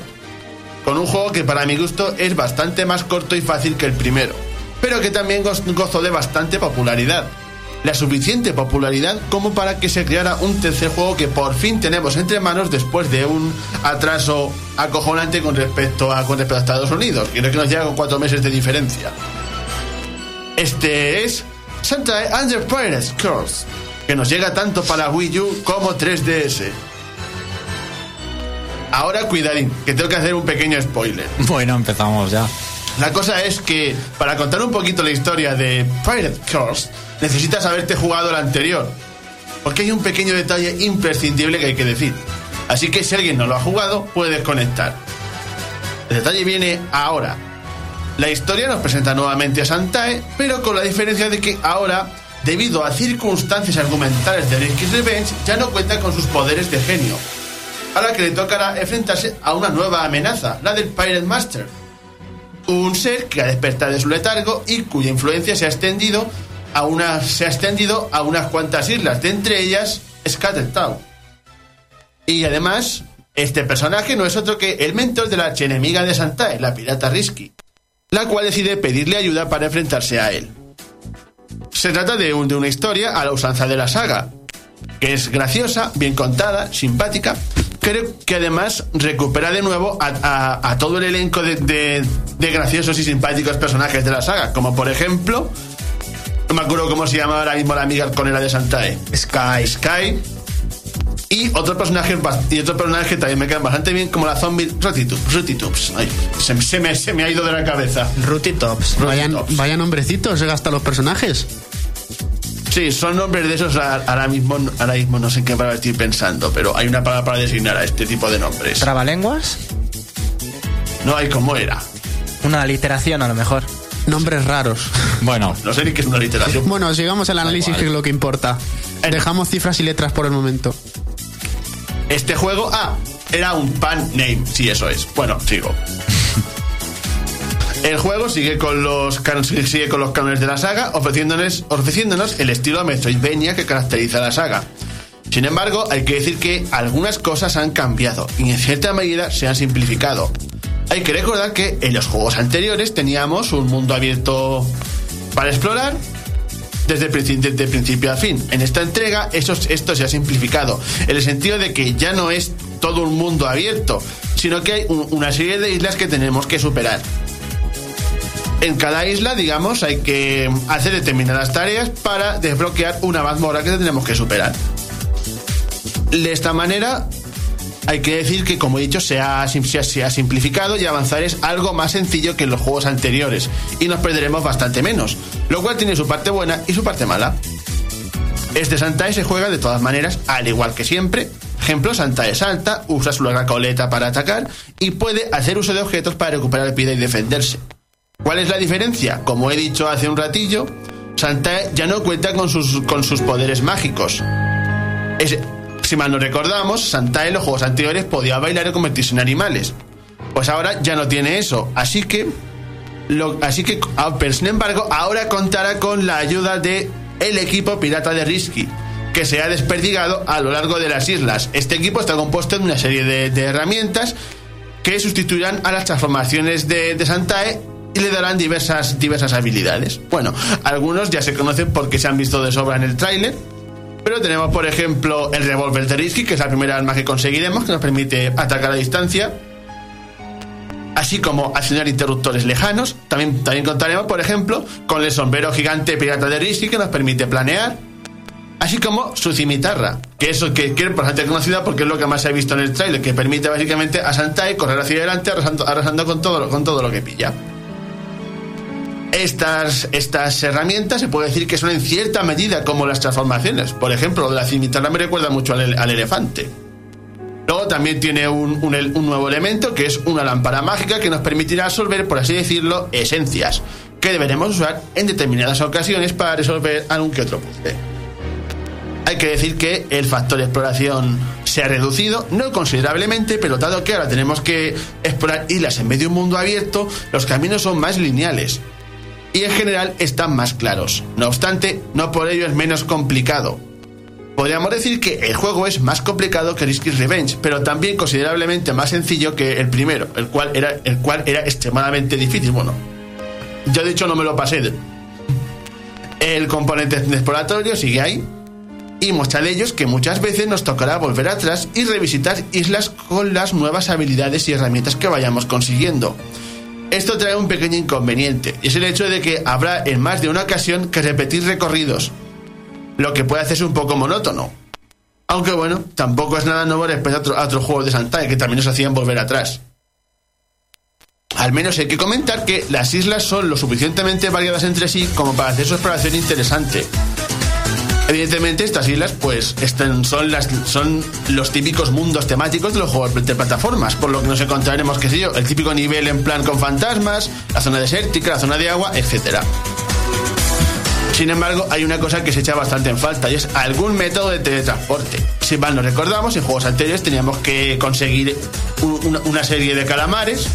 con un juego que para mi gusto es bastante más corto y fácil que el primero, pero que también goz- gozó de bastante popularidad. La suficiente popularidad como para que se creara un tercer juego que por fin tenemos entre manos después de un atraso acojonante con respecto a, con respecto a Estados Unidos. Creo que nos llega con cuatro meses de diferencia. Este es Santa Under Pirates Curse, que nos llega tanto para Wii U como 3DS. Ahora cuidadín, que tengo que hacer un pequeño spoiler. Bueno, empezamos ya. La cosa es que para contar un poquito la historia de Pirate Curse, necesitas haberte jugado el anterior. Porque hay un pequeño detalle imprescindible que hay que decir. Así que si alguien no lo ha jugado, puede desconectar. El detalle viene ahora. La historia nos presenta nuevamente a Santae, pero con la diferencia de que ahora, debido a circunstancias argumentales de Risky Revenge, ya no cuenta con sus poderes de genio. A la que le tocará enfrentarse a una nueva amenaza, la del Pirate Master, un ser que ha despertado de su letargo y cuya influencia se ha extendido a se ha extendido a unas cuantas islas, de entre ellas Scattertown. Y además, este personaje no es otro que el mentor de la archienemiga de Santae, la pirata Risky, la cual decide pedirle ayuda para enfrentarse a él. Se trata de, un- de una historia a la usanza de la saga, que es graciosa, bien contada, simpática, creo que además recupera de nuevo a, a- a todo el elenco de, de- de graciosos y simpáticos personajes de la saga, como por ejemplo, no me acuerdo cómo se llama ahora mismo la amiga halconera de Santae. Sky. Sky. Y otros personajes, bas- y otros personajes que también me quedan bastante bien, como la zombie. Ay, se, se me, se me ha ido de la cabeza. Ruty Tops. Vaya, Tops. vaya nombrecitos, se gasta los personajes. Sí, son nombres de esos. Ahora mismo, ahora mismo no sé en qué palabra estoy pensando, pero hay una palabra para designar a este tipo de nombres. ¿Trabalenguas? No hay cómo era. Una aliteración a lo mejor. Nombres raros. Bueno, No sé ni qué es una literación. Bueno, sigamos el análisis, que es lo que importa. Dejamos cifras y letras por el momento. Este juego, ah, era un pan name, sí, eso es. Bueno, sigo. El juego sigue con los sigue con los de la saga, ofreciéndonos, ofreciéndonos el estilo Metroidvania que caracteriza a la saga. Sin embargo, hay que decir que algunas cosas han cambiado y en cierta medida se han simplificado. Hay que recordar que en los juegos anteriores teníamos un mundo abierto para explorar desde, principio a fin. En esta entrega eso, esto se ha simplificado, en el sentido de que ya no es todo un mundo abierto, sino que hay un- una serie de islas que tenemos que superar. En cada isla, digamos, hay que hacer determinadas tareas para desbloquear una mazmorra que tenemos que superar. De esta manera, hay que decir que, como he dicho, se ha, se ha simplificado y avanzar es algo más sencillo que en los juegos anteriores y nos perderemos bastante menos, lo cual tiene su parte buena y su parte mala. Este Santae se juega de todas maneras, al igual que siempre. Ejemplo, Santae salta, usa su larga coleta para atacar y puede hacer uso de objetos para recuperar vida y defenderse. ¿Cuál es la diferencia? Como he dicho hace un ratillo, Santae ya no cuenta con sus, con sus poderes mágicos. Si mal no recordamos, Santae en los juegos anteriores podía bailar y convertirse en animales. Pues ahora ya no tiene eso. Así que. Así que. ah, sin embargo, ahora contará con la ayuda de el equipo pirata de Risky, que se ha desperdigado a lo largo de las islas. Este equipo está compuesto de una serie de, herramientas que sustituirán a las transformaciones de Santae y le darán diversas, diversas habilidades. Bueno, algunos ya se conocen porque se han visto de sobra en el tráiler. Pero tenemos, por ejemplo, el revólver de Risky, que es la primera arma que conseguiremos, que nos permite atacar a distancia. así como accionar interruptores lejanos. También, también contaremos, por ejemplo, con el sombrero gigante pirata de Risky que nos permite planear, así como su cimitarra, que es lo que, es bastante conocida porque es lo que más se ha visto en el trailer, que permite básicamente a Santai correr hacia adelante arrasando, arrasando con, todo, con todo lo que pilla. Estas, estas herramientas se puede decir que son en cierta medida como las transformaciones. Por ejemplo, lo de la cimitarra me recuerda mucho al, ele- al elefante. Luego también tiene un, un nuevo elemento que es una lámpara mágica que nos permitirá resolver, por así decirlo, esencias, que deberemos usar en determinadas ocasiones para resolver algún que otro puzzle. Hay que decir que el factor de exploración se ha reducido, no considerablemente, pero dado que ahora tenemos que explorar islas en medio de un mundo abierto, los caminos son más lineales y en general están más claros. No obstante, no por ello es menos complicado. Podríamos decir que el juego es más complicado que Risky's Revenge, pero también considerablemente más sencillo que el primero, el cual era, el cual era extremadamente difícil. Bueno, yo de hecho no me lo pasé. El componente exploratorio sigue ahí y muestra de ellos que muchas veces nos tocará volver atrás y revisitar islas con las nuevas habilidades y herramientas que vayamos consiguiendo. Esto trae un pequeño inconveniente, y es el hecho de que habrá en más de una ocasión que repetir recorridos, lo que puede hacerse un poco monótono. Aunque bueno, tampoco es nada nuevo respecto a, otro- otros juegos de Santa que también nos hacían volver atrás. Al menos hay que comentar que las islas son lo suficientemente variadas entre sí como para hacer su exploración interesante. Evidentemente estas islas pues están, son, las, son los típicos mundos temáticos de los juegos de plataformas, por lo que nos encontraremos, qué sé yo, el típico nivel en plan con fantasmas, la zona desértica, la zona de agua, etcétera. Sin embargo, hay una cosa que se echa bastante en falta y es algún método de teletransporte. Si mal nos recordamos, en juegos anteriores teníamos que conseguir un- una, una serie de calamares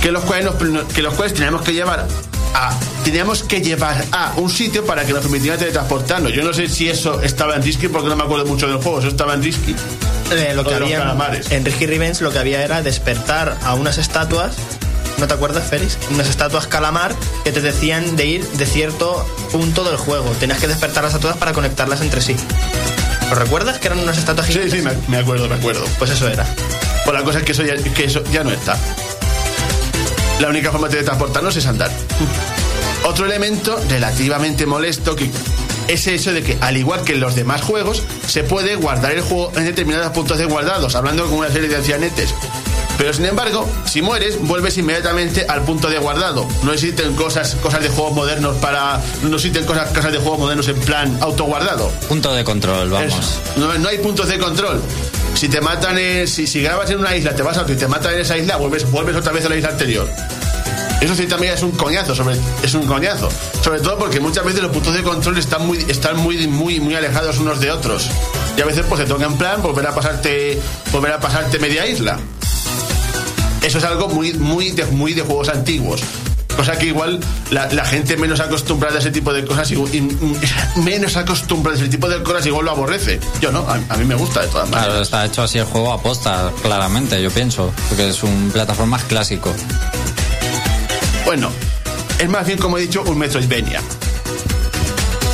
que los cuales, nos- que los cuales teníamos que llevar a teníamos que llevar a un sitio para que nos permitiera teletransportarnos. Yo no sé si eso estaba en Risky porque no me acuerdo mucho del juego, eso estaba en Risky. Eh, lo que había en Ricky Revenge lo que había era despertar a unas estatuas ¿no te acuerdas Félix? unas estatuas calamar que te decían de ir de cierto punto del juego tenías que despertarlas a todas para conectarlas entre sí ¿lo recuerdas? que eran unas estatuas Sí, gigantes sí, me, me acuerdo, me acuerdo. pues eso era Pues la cosa es que eso ya, que eso ya no está. La única forma de teletransportarnos es andar. Otro elemento relativamente molesto que es eso de que, al igual que en los demás juegos, se puede guardar el juego en determinados puntos de guardados, hablando con una serie de ancianetes. Pero sin embargo, si mueres, vuelves inmediatamente al punto de guardado. No existen cosas, cosas de juegos modernos para. No existen cosas, cosas de juegos modernos en plan autoguardado. Punto de control, vamos. No hay puntos de control. Si te matan, en- si, si grabas en una isla, te vas a otro y te matan en esa isla, vuelves, vuelves otra vez a la isla anterior. Eso sí también es un coñazo, sobre, es un coñazo. Sobre todo porque muchas veces los puntos de control están muy, están muy, muy, muy alejados unos de otros. Y a veces pues te toca en plan volver a pasarte, volver a media isla. Eso es algo muy, muy, muy de juegos antiguos. Cosa que igual la, la gente menos acostumbrada a ese tipo de cosas, y- y- menos acostumbrada a ese tipo de cosas, igual lo aborrece. Yo no, a, a mí me gusta de todas maneras. Claro, está hecho así el juego aposta, claramente, yo pienso. Porque es un plataformas clásico. Bueno, es más bien, como he dicho, un Metroidvania.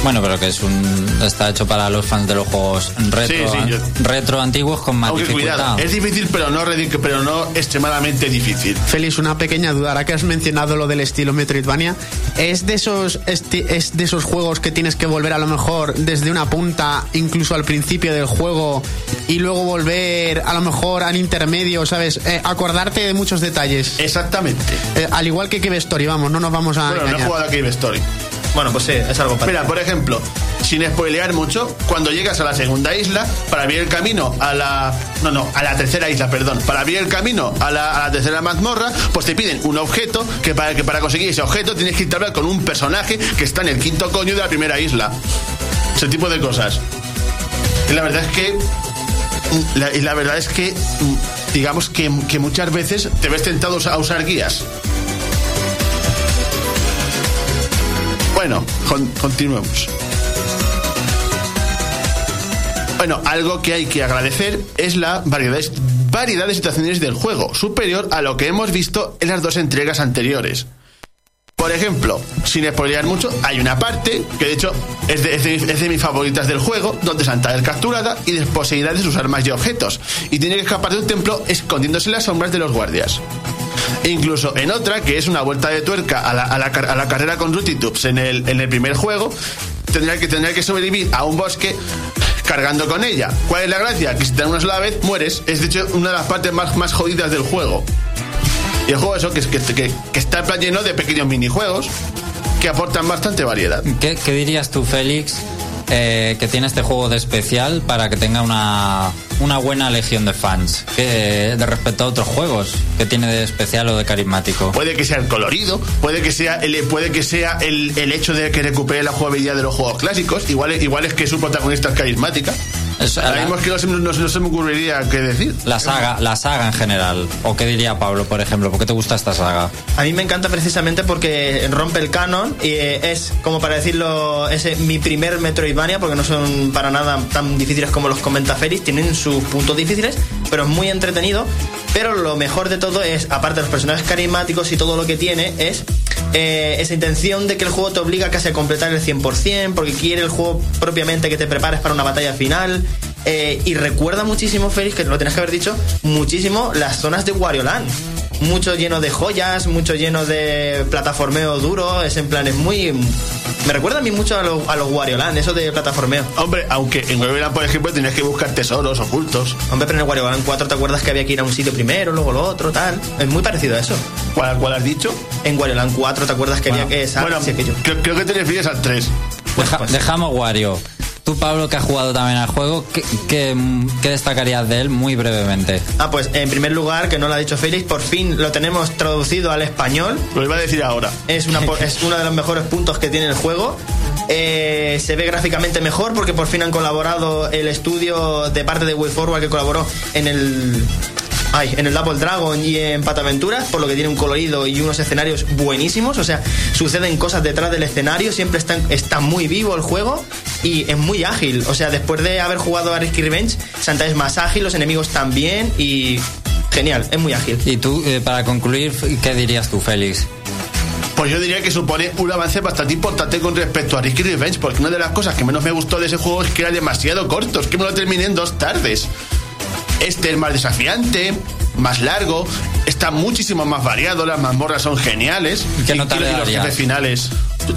Bueno, pero que es un. Está hecho para los fans de los juegos retro, Sí, sí, yo- retro antiguos con más Aunque dificultad. cuidado, es difícil, pero no, pero no extremadamente difícil. Félix, una pequeña duda. Ahora que has mencionado lo del estilo Metroidvania, ¿es de esos esti- es de esos juegos que tienes que volver a lo mejor desde una punta, incluso al principio del juego, y luego volver a lo mejor al intermedio, ¿sabes? Eh, acordarte de muchos detalles. Exactamente. Eh, al igual que Cave Story, vamos, no nos vamos a Bueno, no he jugado a Cave Story. Bueno pues sí es algo parecido Mira, por ejemplo, sin spoilear mucho, cuando llegas a la segunda isla, para abrir el camino a la. No, no, a la tercera isla, perdón. Para abrir el camino a la, tercera mazmorra, pues te piden un objeto que para, que para conseguir ese objeto tienes que hablar con un personaje que está en el quinto coño de la primera isla. Ese tipo de cosas. Y la verdad es que. Y la verdad es que. mm, Digamos que, que muchas veces te ves tentado a usar guías. Bueno, con- continuemos. Bueno, algo que hay que agradecer es la variedad, de situaciones del juego, superior a lo que hemos visto en las dos entregas anteriores. Por ejemplo, sin spoilear mucho, hay una parte que de hecho es de mis favoritas del juego, donde Santa es capturada y desposeída de sus armas y objetos, y tiene que escapar de un templo escondiéndose en las sombras de los guardias. Incluso en otra, que es una vuelta de tuerca a la, a la a la carrera con Rutitups en el, en el primer juego, tendría que, tendría que sobrevivir a un bosque cargando con ella. ¿Cuál es la gracia? Que si te dan una sola vez, mueres. Es de hecho una de las partes más, más jodidas del juego. Y el juego eso, que, que, que, que está en lleno de pequeños minijuegos que aportan bastante variedad. ¿Qué, qué dirías tú, Félix, eh, que tiene este juego de especial para que tenga una, una buena legión de fans? Que de respecto a otros juegos, que tiene de especial o de carismático? Puede que sea el colorido, puede que sea el, puede que sea el, el hecho de que recupere la jugabilidad de los juegos clásicos, igual, igual es que su protagonista es carismática. Ahora mismo es que no se, no- no se me ocurriría qué decir. La saga, la saga en general. ¿O qué diría Pablo, por ejemplo? ¿Por qué te gusta esta saga? A mí me encanta precisamente porque rompe el canon y es, como para decirlo, es eh, mi primer Metroidvania, porque no son para nada tan difíciles como los comenta Feris, tienen sus puntos difíciles, pero es muy entretenido. Pero lo mejor de todo es, aparte de los personajes carismáticos y todo lo que tiene, es eh, esa intención de que el juego te obliga casi a completar el 100%, porque quiere el juego propiamente que te prepares para una batalla final. Eh, y recuerda muchísimo, Félix, que lo tenías que haber dicho, muchísimo las zonas de Wario Land. Mucho lleno de joyas, mucho lleno de plataformeo duro, es en plan, es muy... Me recuerda a mí mucho a, lo- a los Wario Land, eso de plataformeo. Hombre, aunque en Wario por ejemplo, tenías que buscar tesoros ocultos. Hombre, pero en el Wario Land 4 te acuerdas que había que ir a un sitio primero, luego lo otro, tal. Es muy parecido a eso. ¿Cuál, cuál has dicho? En Wario Land 4 te acuerdas que Bueno, había que... esa- Bueno, creo, creo que te refieres al 3. Deja- pues- Dejamos Wario. Tú, Pablo, que has jugado también al juego, ¿qué, qué, qué destacarías de él muy brevemente? Ah, pues en primer lugar, que no lo ha dicho Félix, por fin lo tenemos traducido al español. Lo iba a decir ahora. Es, una, es uno de los mejores puntos que tiene el juego. Eh, se ve gráficamente mejor porque por fin han colaborado el estudio de parte de WayForward que colaboró en el. Ay, en el Double Dragon y en Pataventuras, por lo que tiene un colorido y unos escenarios buenísimos. O sea, suceden cosas detrás del escenario, siempre está, está muy vivo el juego y es muy ágil. O sea, después de haber jugado a Risky Revenge, Santa es más ágil, los enemigos también y. Genial, es muy ágil. Y tú, eh, para concluir, ¿qué dirías tú, Félix? Pues yo diría que supone un avance bastante importante con respecto a Risky Revenge, porque una de las cosas que menos me gustó de ese juego es que era demasiado corto, es que me lo terminé en dos tardes. Este es más desafiante, más largo, está muchísimo más variado, las mazmorras son geniales. ¿Qué y- nota y le los jefes finales.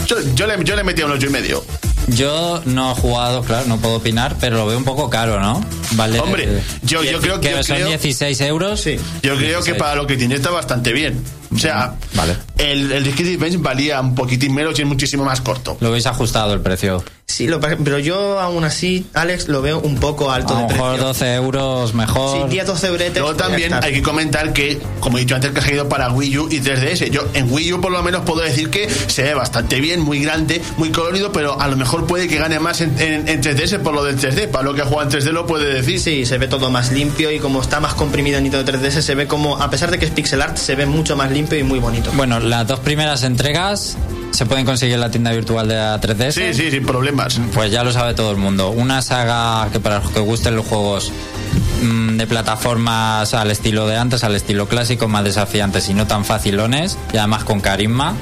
Yo, yo le, yo le metí un ocho y medio. Yo no he jugado, claro, no puedo opinar, pero lo veo un poco caro, ¿no? Vale. Hombre, eh, yo- yo creo que- son creo- 16 euros. Sí. Yo creo que 16. para lo que tiene está bastante bien. O sea, Vale. el, el Revenge valía un poquitín menos y es muchísimo más corto. Lo habéis ajustado el precio. Sí, lo, pero yo aún así, Alex, lo veo un poco alto A de lo mejor precio. 12 euros mejor. Sí, 10, 12 euretes. Luego también hay que comentar que, como he dicho antes, que ha salido para Wii U y 3DS. Yo en Wii U por lo menos puedo decir que se ve bastante bien, muy grande, muy colorido, pero a lo mejor puede que gane más en, en- en 3DS por lo del 3D. Para lo que jugado en 3D lo puede decir. Sí, se ve todo más limpio y como está más comprimido en Nintendo 3DS, se ve como, a pesar de que es pixel art, se ve mucho más limpio y muy bonito. Bueno, las dos primeras entregas se pueden conseguir en la tienda virtual de la 3DS. Sí, sí, sin problemas. Pues ya lo sabe todo el mundo. Una saga que para los que gusten los juegos mm, de plataformas al estilo de antes, al estilo clásico, más desafiantes y no tan facilones, y además con carisma.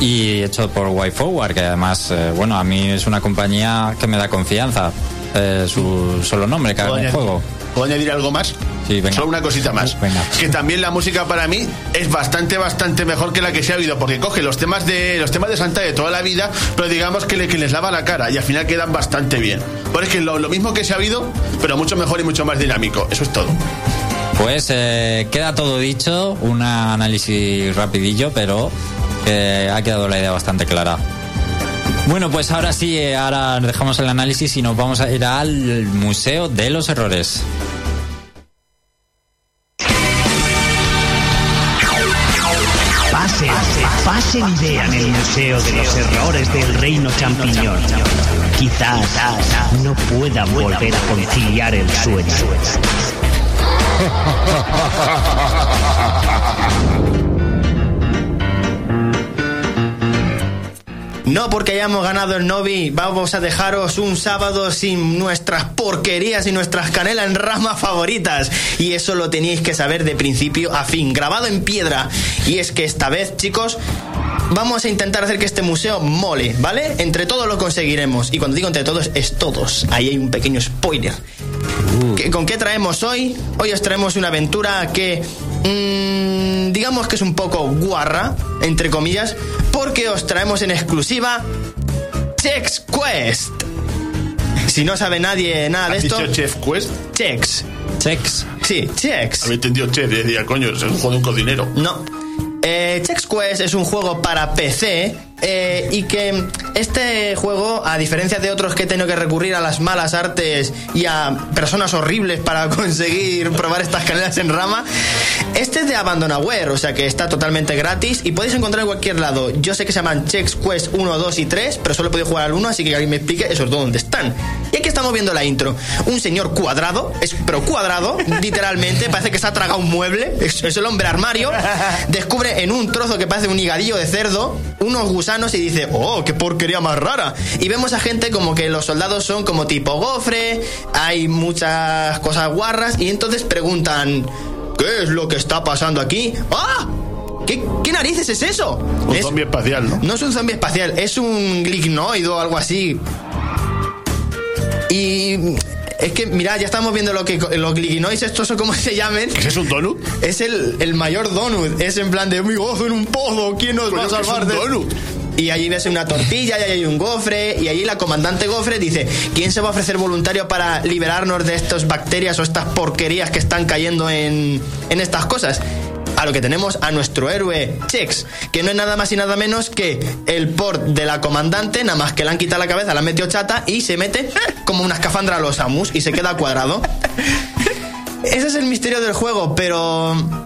Y hecho por WayForward, que además, eh, bueno, a mí es una compañía que me da confianza. Eh, su solo nombre, que haga ¿Puedo un juego. ¿Puedo añadir algo más? Sí, venga. Solo una cosita más. Venga. Que también la música para mí es bastante, bastante mejor que la que se ha oído, porque coge los temas de los temas de Santa de toda la vida, pero digamos que, le- que les lava la cara y al final quedan bastante bien. Porque es que lo, lo mismo que se ha oído, pero mucho mejor y mucho más dinámico. Eso es todo. Pues eh, queda todo dicho, un análisis rapidillo, pero eh, ha quedado la idea bastante clara. Bueno, pues ahora sí, eh, ahora dejamos el análisis y nos vamos a ir al Museo de los Errores. Pasen, y vean el Museo de los Errores del Reino Champiñón. Quizás no puedan volver a conciliar el sueño. No porque hayamos ganado el Novi, vamos a dejaros un sábado sin nuestras porquerías y nuestras canela en rama favoritas. Y eso lo teníais que saber de principio a fin, grabado en piedra. Y es que esta vez, chicos, vamos a intentar hacer que este museo mole, ¿vale? Entre todos lo conseguiremos. Y cuando digo entre todos, es todos. Ahí hay un pequeño spoiler. ¿Qué- ¿Con qué traemos hoy? Hoy os traemos una aventura que mm, digamos que es un poco guarra, entre comillas, porque os traemos en exclusiva Chex Quest. Si no sabe nadie nada de ¿Has esto, dicho Chef Quest? Chex. Chex. Sí, Chex. Había entendido Chef y decía, coño, es un juego de un cocinero. No. Eh, Chex Quest es un juego para PC eh, y que este juego, a diferencia de otros que he tenido que recurrir a las malas artes y a personas horribles para conseguir probar estas canelas en rama, este es de Abandonware, o sea que está totalmente gratis y podéis encontrar en cualquier lado. Yo sé que se llaman Chex Quest 1, 2 y 3, pero solo he podido jugar al 1, así que que alguien me explique esos dos dónde están. Y aquí estamos viendo la intro. Un señor cuadrado, es, pero cuadrado, literalmente, parece que se ha tragado un mueble, es, es el hombre armario, descubre en un trozo que parece un higadillo de cerdo unos gusanos y dice, oh, qué porquería más rara. Y vemos a gente como que los soldados son como tipo gofre, hay muchas cosas guarras y entonces preguntan, ¿qué es lo que está pasando aquí? ¡Ah! ¿Qué, qué narices es eso? Un Es- zombie espacial, ¿no? no es un zombie espacial, es un glignoid o algo así. Y es que, mira, ya estamos viendo lo que los glignoids, estos son como se llamen. ¿Ese es un donut? Es el, el mayor donut. Es en plan de mi gozo en un pozo. ¿Quién nos va a es salvar un de donut. Y allí ves una tortilla, y ahí hay un gofre, y allí la comandante gofre dice, ¿quién se va a ofrecer voluntario para liberarnos de estas bacterias o estas porquerías que están cayendo en, en estas cosas? A lo que tenemos a nuestro héroe Chex, que no es nada más y nada menos que el port de la comandante, nada más que le han quitado la cabeza, la han metido chata y se mete como una escafandra a los Samus y se queda cuadrado. Ese es el misterio del juego, pero...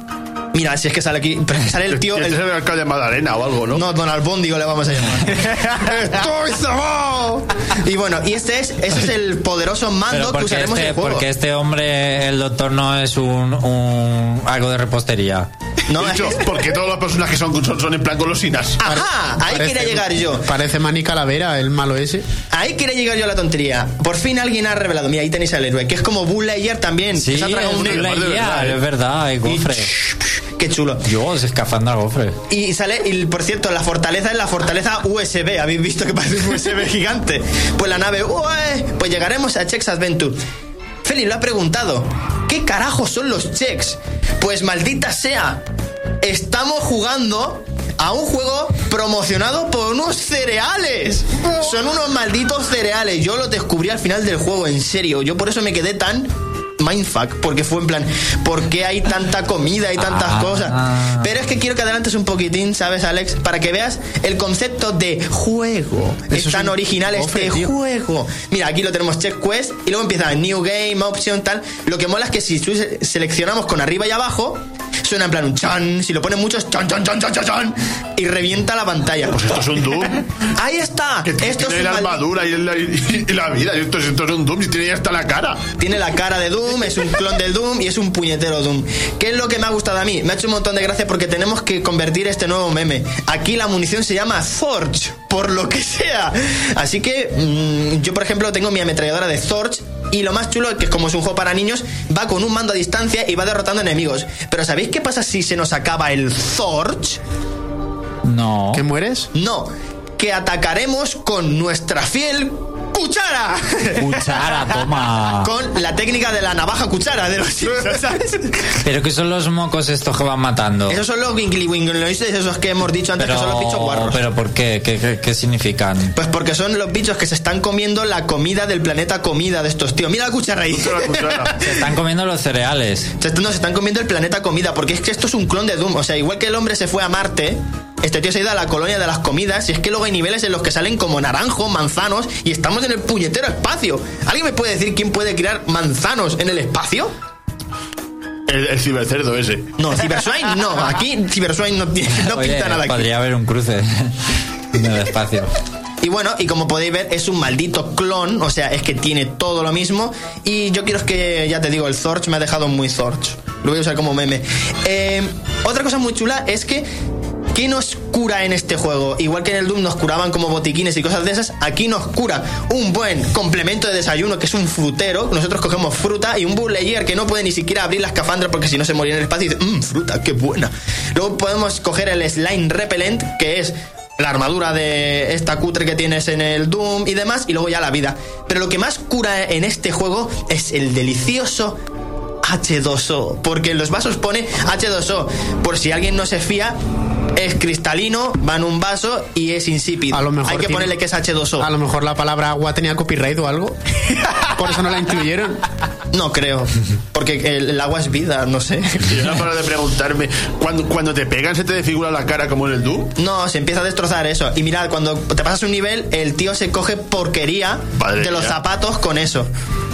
Mira, si es que sale aquí, pero sale el tío... Este el- es el alcalde de Madalena o algo, ¿no? no, Don Albóndigo le vamos a llamar. ¡Estoy cebado! Y bueno, y este es, ese es el poderoso mando que usaremos en este, el juego. porque este hombre, el doctor, no es un, un algo de repostería. No, De es hecho, que- porque todos los personajes son, son, son en plan golosinas. Ajá, ahí Parece- quería llegar yo. Parece Manny Calavera, el malo ese. Ahí quería llegar yo a la tontería. Por fin alguien ha revelado. Mira, ahí tenéis al héroe, que es como Lightyear también. Sí, que se ha es un. Lightyear, es verdad, es gofre. Qué chulo. Dios, escafandra gofre. Y sale, y por cierto, la fortaleza es la fortaleza USB. ¿Habéis visto que parece un USB gigante? Pues la nave, ¡ué! pues llegaremos a Chex Adventure. Félix lo ha preguntado. ¿Qué carajos son los checks? Pues maldita sea. Estamos jugando a un juego promocionado por unos cereales. Son unos malditos cereales. Yo los descubrí al final del juego, en serio. Yo por eso me quedé tan mindfuck, porque fue en plan, ¿por qué hay tanta comida y tantas Ah. cosas? Pero es que quiero que adelantes un poquitín, ¿sabes, Alex? Para que veas el concepto de juego. Es Eso es tan original cofre, este tío. juego. Mira, aquí lo tenemos check quest y luego empieza new game, option, tal. Lo que mola es que si seleccionamos con arriba y abajo, suena en plan un chan. Si lo ponen muchos, chan, chan, chan, chan, chan, chan, y revienta la pantalla. Pues esto es un Doom. Ahí está. Que Esto tiene es la armadura y la, y- y la vida. Esto, es- esto es un Doom y tiene hasta la cara. Tiene la cara de Doom, es un clon del Doom y es un puñetero Doom. ¿Qué es lo que me ha gustado a mí? Me ha hecho un montón de gracia porque tenemos que convertir este nuevo meme. Aquí la munición se llama Zorch, por lo que sea. Así que mm, yo, por ejemplo, tengo mi ametralladora de Zorch. Y lo más chulo, que es como es un juego para niños, va con un mando a distancia y va derrotando enemigos. Pero ¿sabéis qué pasa si se nos acaba el Zorch? No. ¿Que mueres? No, que atacaremos con nuestra fiel cuchara. Cuchara, toma. Con la técnica de la navaja cuchara de los Simpsons, ¿sabes? Pero que son los mocos estos que van matando. Esos son los winkly esos que hemos dicho antes que son los bichos guarros. pero ¿por qué? ¿Qué, qué, qué significan? Pues porque son los bichos que se están comiendo la comida del planeta comida de estos tíos. Mira la cuchara ahí. Cuchara. Se están comiendo los cereales. Se, no, se están comiendo el planeta comida, porque es que esto es un clon de Doom. O sea, igual que el hombre se fue a Marte, este tío se ha ido a la colonia de las comidas, y es que luego hay niveles en los que salen como naranjos, manzanos, y estamos en el puñetero espacio. ¿Alguien me puede decir quién puede crear manzanos en el espacio? El, el cibercerdo ese. No, Cyberswine no. Aquí Cyberswine no, no Oye, pinta nada aquí. podría haber un cruce en el espacio. Y bueno, y como podéis ver, es un maldito clon, o sea, es que tiene todo lo mismo. Y yo quiero que, ya te digo, el Zorch me ha dejado muy Zorch. Lo voy a usar como meme. Eh, otra cosa muy chula es que. ¿Qué nos cura en este juego? Igual que en el Doom nos curaban como botiquines y cosas de esas, aquí nos cura un buen complemento de desayuno que es un frutero. Nosotros cogemos fruta y un Bull que no puede ni siquiera abrir la escafandra porque si no se moría en el espacio y dice, mmm, fruta, qué buena. Luego podemos coger el Slime Repellent, que es la armadura de esta cutre que tienes en el Doom y demás, y luego ya la vida. Pero lo que más cura en este juego es el delicioso H2O, porque en los vasos pone H2O. Por si alguien no se fía, es cristalino, va en un vaso y es insípido. A lo mejor Hay que tiene- ponerle que es H2O. A lo mejor la palabra agua tenía copyright o algo. Por eso no la incluyeron. No creo, porque el, el agua es vida, no sé. Y yo no paro de preguntarme, cuando, cuando te pegan se te desfigura la cara como en el Doom. No, se empieza a destrozar eso. Y mirad, cuando te pasas un nivel, el tío se coge porquería Madre de los mía. zapatos con eso.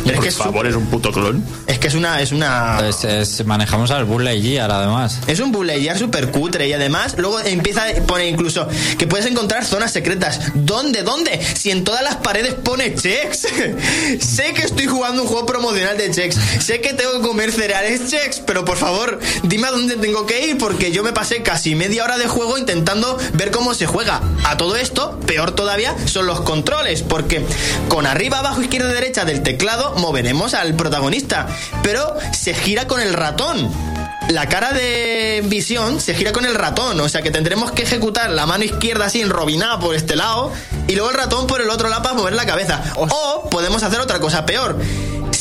Pero es Por que es, favor, es un puto clon. es que es una es una es- manejamos al Buzz Lightyear además. Es un bullying súper cutre y además luego empieza a poner incluso que puedes encontrar zonas secretas. ¿Dónde? ¿Dónde? Si en todas las paredes pone checks. sé que estoy jugando un juego promocional de checks. Sé que tengo que comer cereales checks, pero por favor, dime a dónde tengo que ir porque yo me pasé casi media hora de juego intentando ver cómo se juega. A todo esto, peor todavía, son los controles, porque con arriba, abajo, izquierda y derecha del teclado moveremos al protagonista, pero se gira con el ratón la cara de visión se gira con el ratón, o sea que tendremos que ejecutar la mano izquierda así enrobinada por este lado y luego el ratón por el otro lado para mover la cabeza. O podemos hacer otra cosa peor.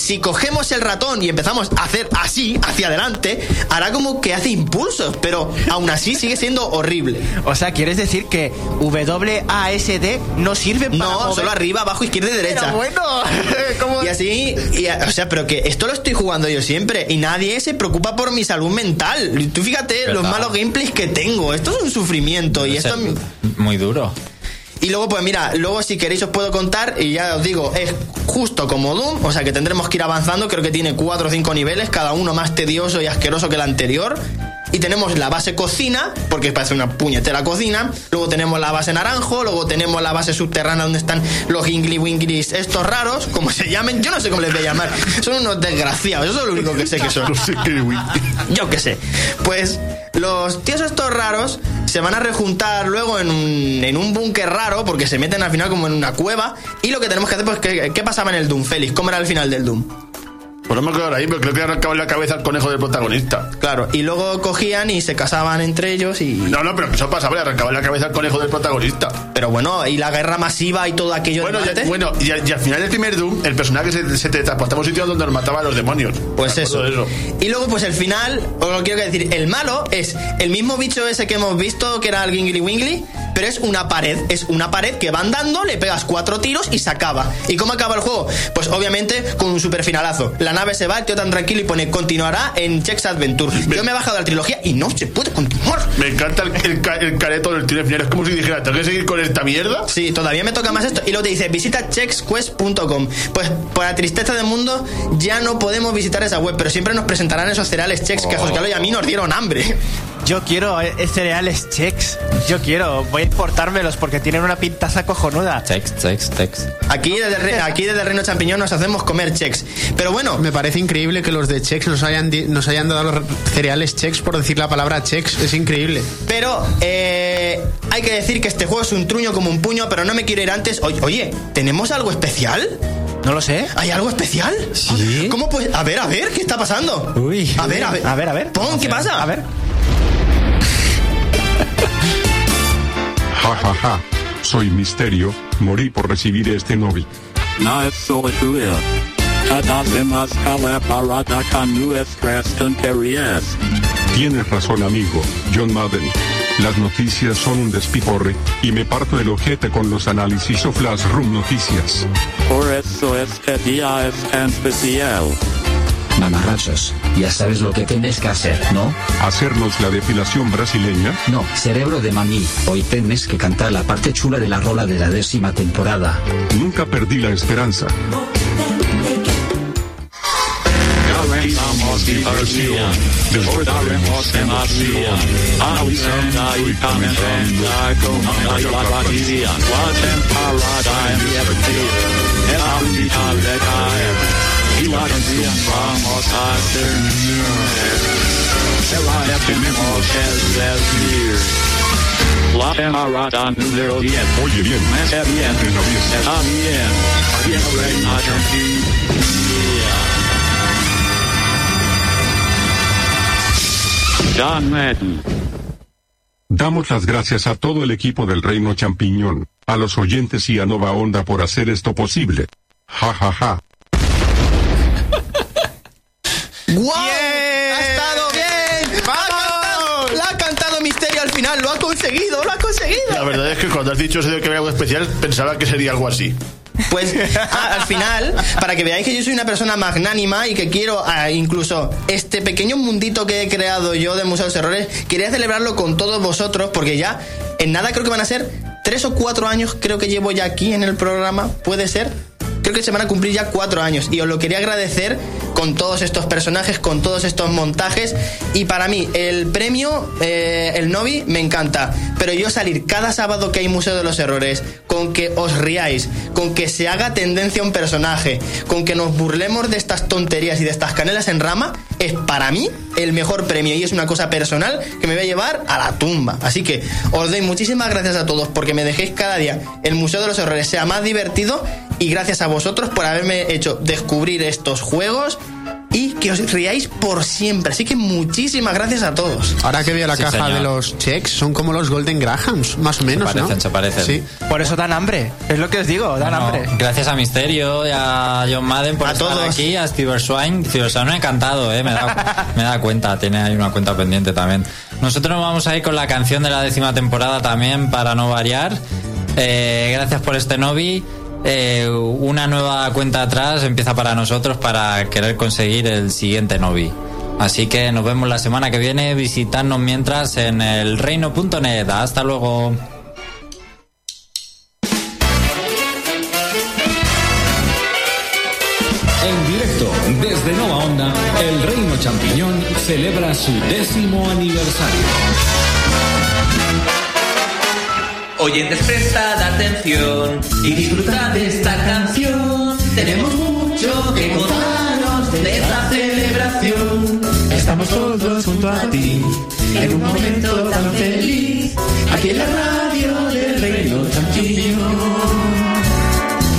Si cogemos el ratón y empezamos a hacer así, hacia adelante, hará como que hace impulsos, pero aún así sigue siendo horrible. O sea, ¿quieres decir que WASD no sirve para No, mover? solo arriba, abajo, izquierda y derecha. Pero bueno, ¿cómo? Y así, y, o sea, pero que esto lo estoy jugando yo siempre y nadie se preocupa por mi salud mental. Tú fíjate los malos gameplays que tengo. Esto es un sufrimiento y Es esto. muy duro. Y luego, pues mira, luego si queréis os puedo contar y ya os digo, es justo como Doom, o sea que tendremos que ir avanzando, creo que tiene 4 o 5 niveles, cada uno más tedioso y asqueroso que el anterior. Y tenemos la base cocina, porque parece una puñetera cocina. Luego tenemos la base naranjo, luego tenemos la base subterránea donde están los ingli winglis estos raros, como se llamen, yo no sé cómo les voy a llamar. Son unos desgraciados, eso es lo único que sé que son. Yo qué sé. Pues los tíos estos raros se van a rejuntar luego en un, en un búnker raro porque se meten al final como en una cueva. Y lo que tenemos que hacer, pues, ¿qué, qué pasaba en el Doom, Félix? ¿Cómo era el final del Doom? Pues no me acuerdo ahí, pero creo que arrancaba la cabeza al conejo del protagonista. Claro, y luego cogían y se casaban entre ellos y... No, no, pero eso pasaba, le arrancaba la cabeza al conejo del protagonista. Pero bueno, y la guerra masiva y todo aquello Bueno, de ya- bueno y, al- y al final del primer Doom, el personaje se, se teletransportaba a un sitio donde nos mataba a los demonios. Pues eso. de eso. Y luego, pues el final, os lo quiero decir, el malo es el mismo bicho ese que hemos visto, que era el Gingly Wingly, pero es una pared. Es una pared que va andando, le pegas cuatro tiros y se acaba. ¿Y cómo acaba el juego? Pues obviamente con un super finalazo. La nave se va, el tío tan tranquilo y pone continuará en Chex Adventure. Yo me he bajado la trilogía y no se puede continuar. Me encanta el, el, ca- el careto del tío de final. Es como si dijera, ¿tengo que seguir con esta mierda? Sí, todavía me toca más esto. Y luego te dice, visita chexquest.com. Pues por la tristeza del mundo ya no podemos visitar esa web, pero siempre nos presentarán esos cereales chex que a José Carlos y a mí nos dieron hambre. Yo quiero eh, cereales checks. Yo quiero. Voy a importármelos porque tienen una pintaza cojonuda. Text, text, text. Aquí desde, aquí desde el Reino Champiñón nos hacemos comer chex. Pero bueno, Me parece increíble que los de Chex nos hayan, di- nos hayan dado los cereales Chex por decir la palabra Chex. Es increíble. pero eh, hay que decir que este juego es un truño como un puño, pero no me quiero ir antes. Oye, oye, ¿tenemos algo especial? No lo sé. ¿Hay algo especial? Sí. ¿Cómo pues? A ver, a ver, ¿qué está pasando? Uy. A ver, a ver. A ver, a ver. Pon, ¿qué pasa? A ver. Ja ja ja. Soy Misterio, morí por recibir este novi. No es. Hacemos la parada con nuestras tonterías. Tienes razón amigo, John Madden. Las noticias son un despiporre, y me parto el ojete con los análisis o Flash Room Noticias. Por eso este día es tan especial. Mamarrachos, ya sabes lo que tienes que hacer, ¿no? Hacernos la depilación brasileña. No, cerebro de maní, hoy tienes que cantar la parte chula de la rola de la décima temporada. Nunca perdí la esperanza. Comenzamos diversión, recordaremos demasiado. Avisando y comentando como la batida. La temporada empieza, el auditor de caer. Y la canción vamos a terminar. Será tenemos el desvío. La temporada número 10. Oye bien. Damos las gracias a todo el equipo del Reino Champiñón, a los oyentes y a Nova Onda por hacer esto posible. Ja ja ja. ¡Guau! ¡Ha estado bien! ¡Vamos! La ha cantado Misterio al final, lo ha conseguido, lo ha conseguido. La verdad es que cuando has dicho eso de que era algo especial, pensaba que sería algo así. Pues a- al final, para que veáis que yo soy una persona magnánima y que quiero incluso este pequeño mundito que he creado yo de Museo de los Errores, quería celebrarlo con todos vosotros porque ya en nada creo que van a ser tres o cuatro años, creo que llevo ya aquí en el programa, puede ser. Creo que se van a cumplir ya cuatro años y os lo quería agradecer con todos estos personajes, con todos estos montajes. Y para mí el premio, eh, el Novi, me encanta, pero yo salir cada sábado que hay Museo de los Errores, con que os riáis, con que se haga tendencia a un personaje, con que nos burlemos de estas tonterías y de estas canelas en rama, es para mí el mejor premio. Y es una cosa personal que me va a llevar a la tumba. Así que os doy muchísimas gracias a todos porque me dejéis cada día el Museo de los Errores. Sea más divertido y gracias a vosotros por haberme hecho descubrir estos juegos y que os riáis por siempre. Así que muchísimas gracias a todos. Ahora que veo la Sí, caja señor. de los checks, son como los Golden Grahams, más o menos, parecen, ¿no? se parecen. Sí. Por eso dan hambre. Es lo que os digo, dan hambre. Gracias a Misterio y a John Madden por A estar todos. aquí, a Steve Swine. Steve Swine encantado, ¿eh? me, da, me da cuenta, tiene ahí una cuenta pendiente también. Nosotros nos vamos a ir con la canción de la décima temporada también, para no variar. Eh, gracias por este Novi. Eh, una nueva cuenta atrás empieza para nosotros para querer conseguir el siguiente Novi. Así que nos vemos la semana que viene. Visitadnos mientras en el reino.net. Hasta luego. En directo desde Nova Onda, el Reino Champiñón celebra su décimo aniversario. Oyentes, prestad atención y disfrutad de esta canción. Tenemos mucho que contaros de esta celebración. Estamos todos junto a ti en un momento tan feliz. Aquí en la radio del Reino Champiñón.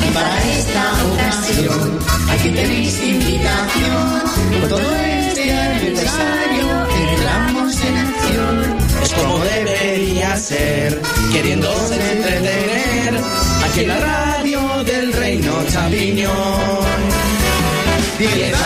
Y para esta ocasión, aquí tenéis invitación. Con todo este aniversario, entramos en acción. Es como debería ser, queriéndose entretener. Aquí en la radio del Reino Champiñón. Diez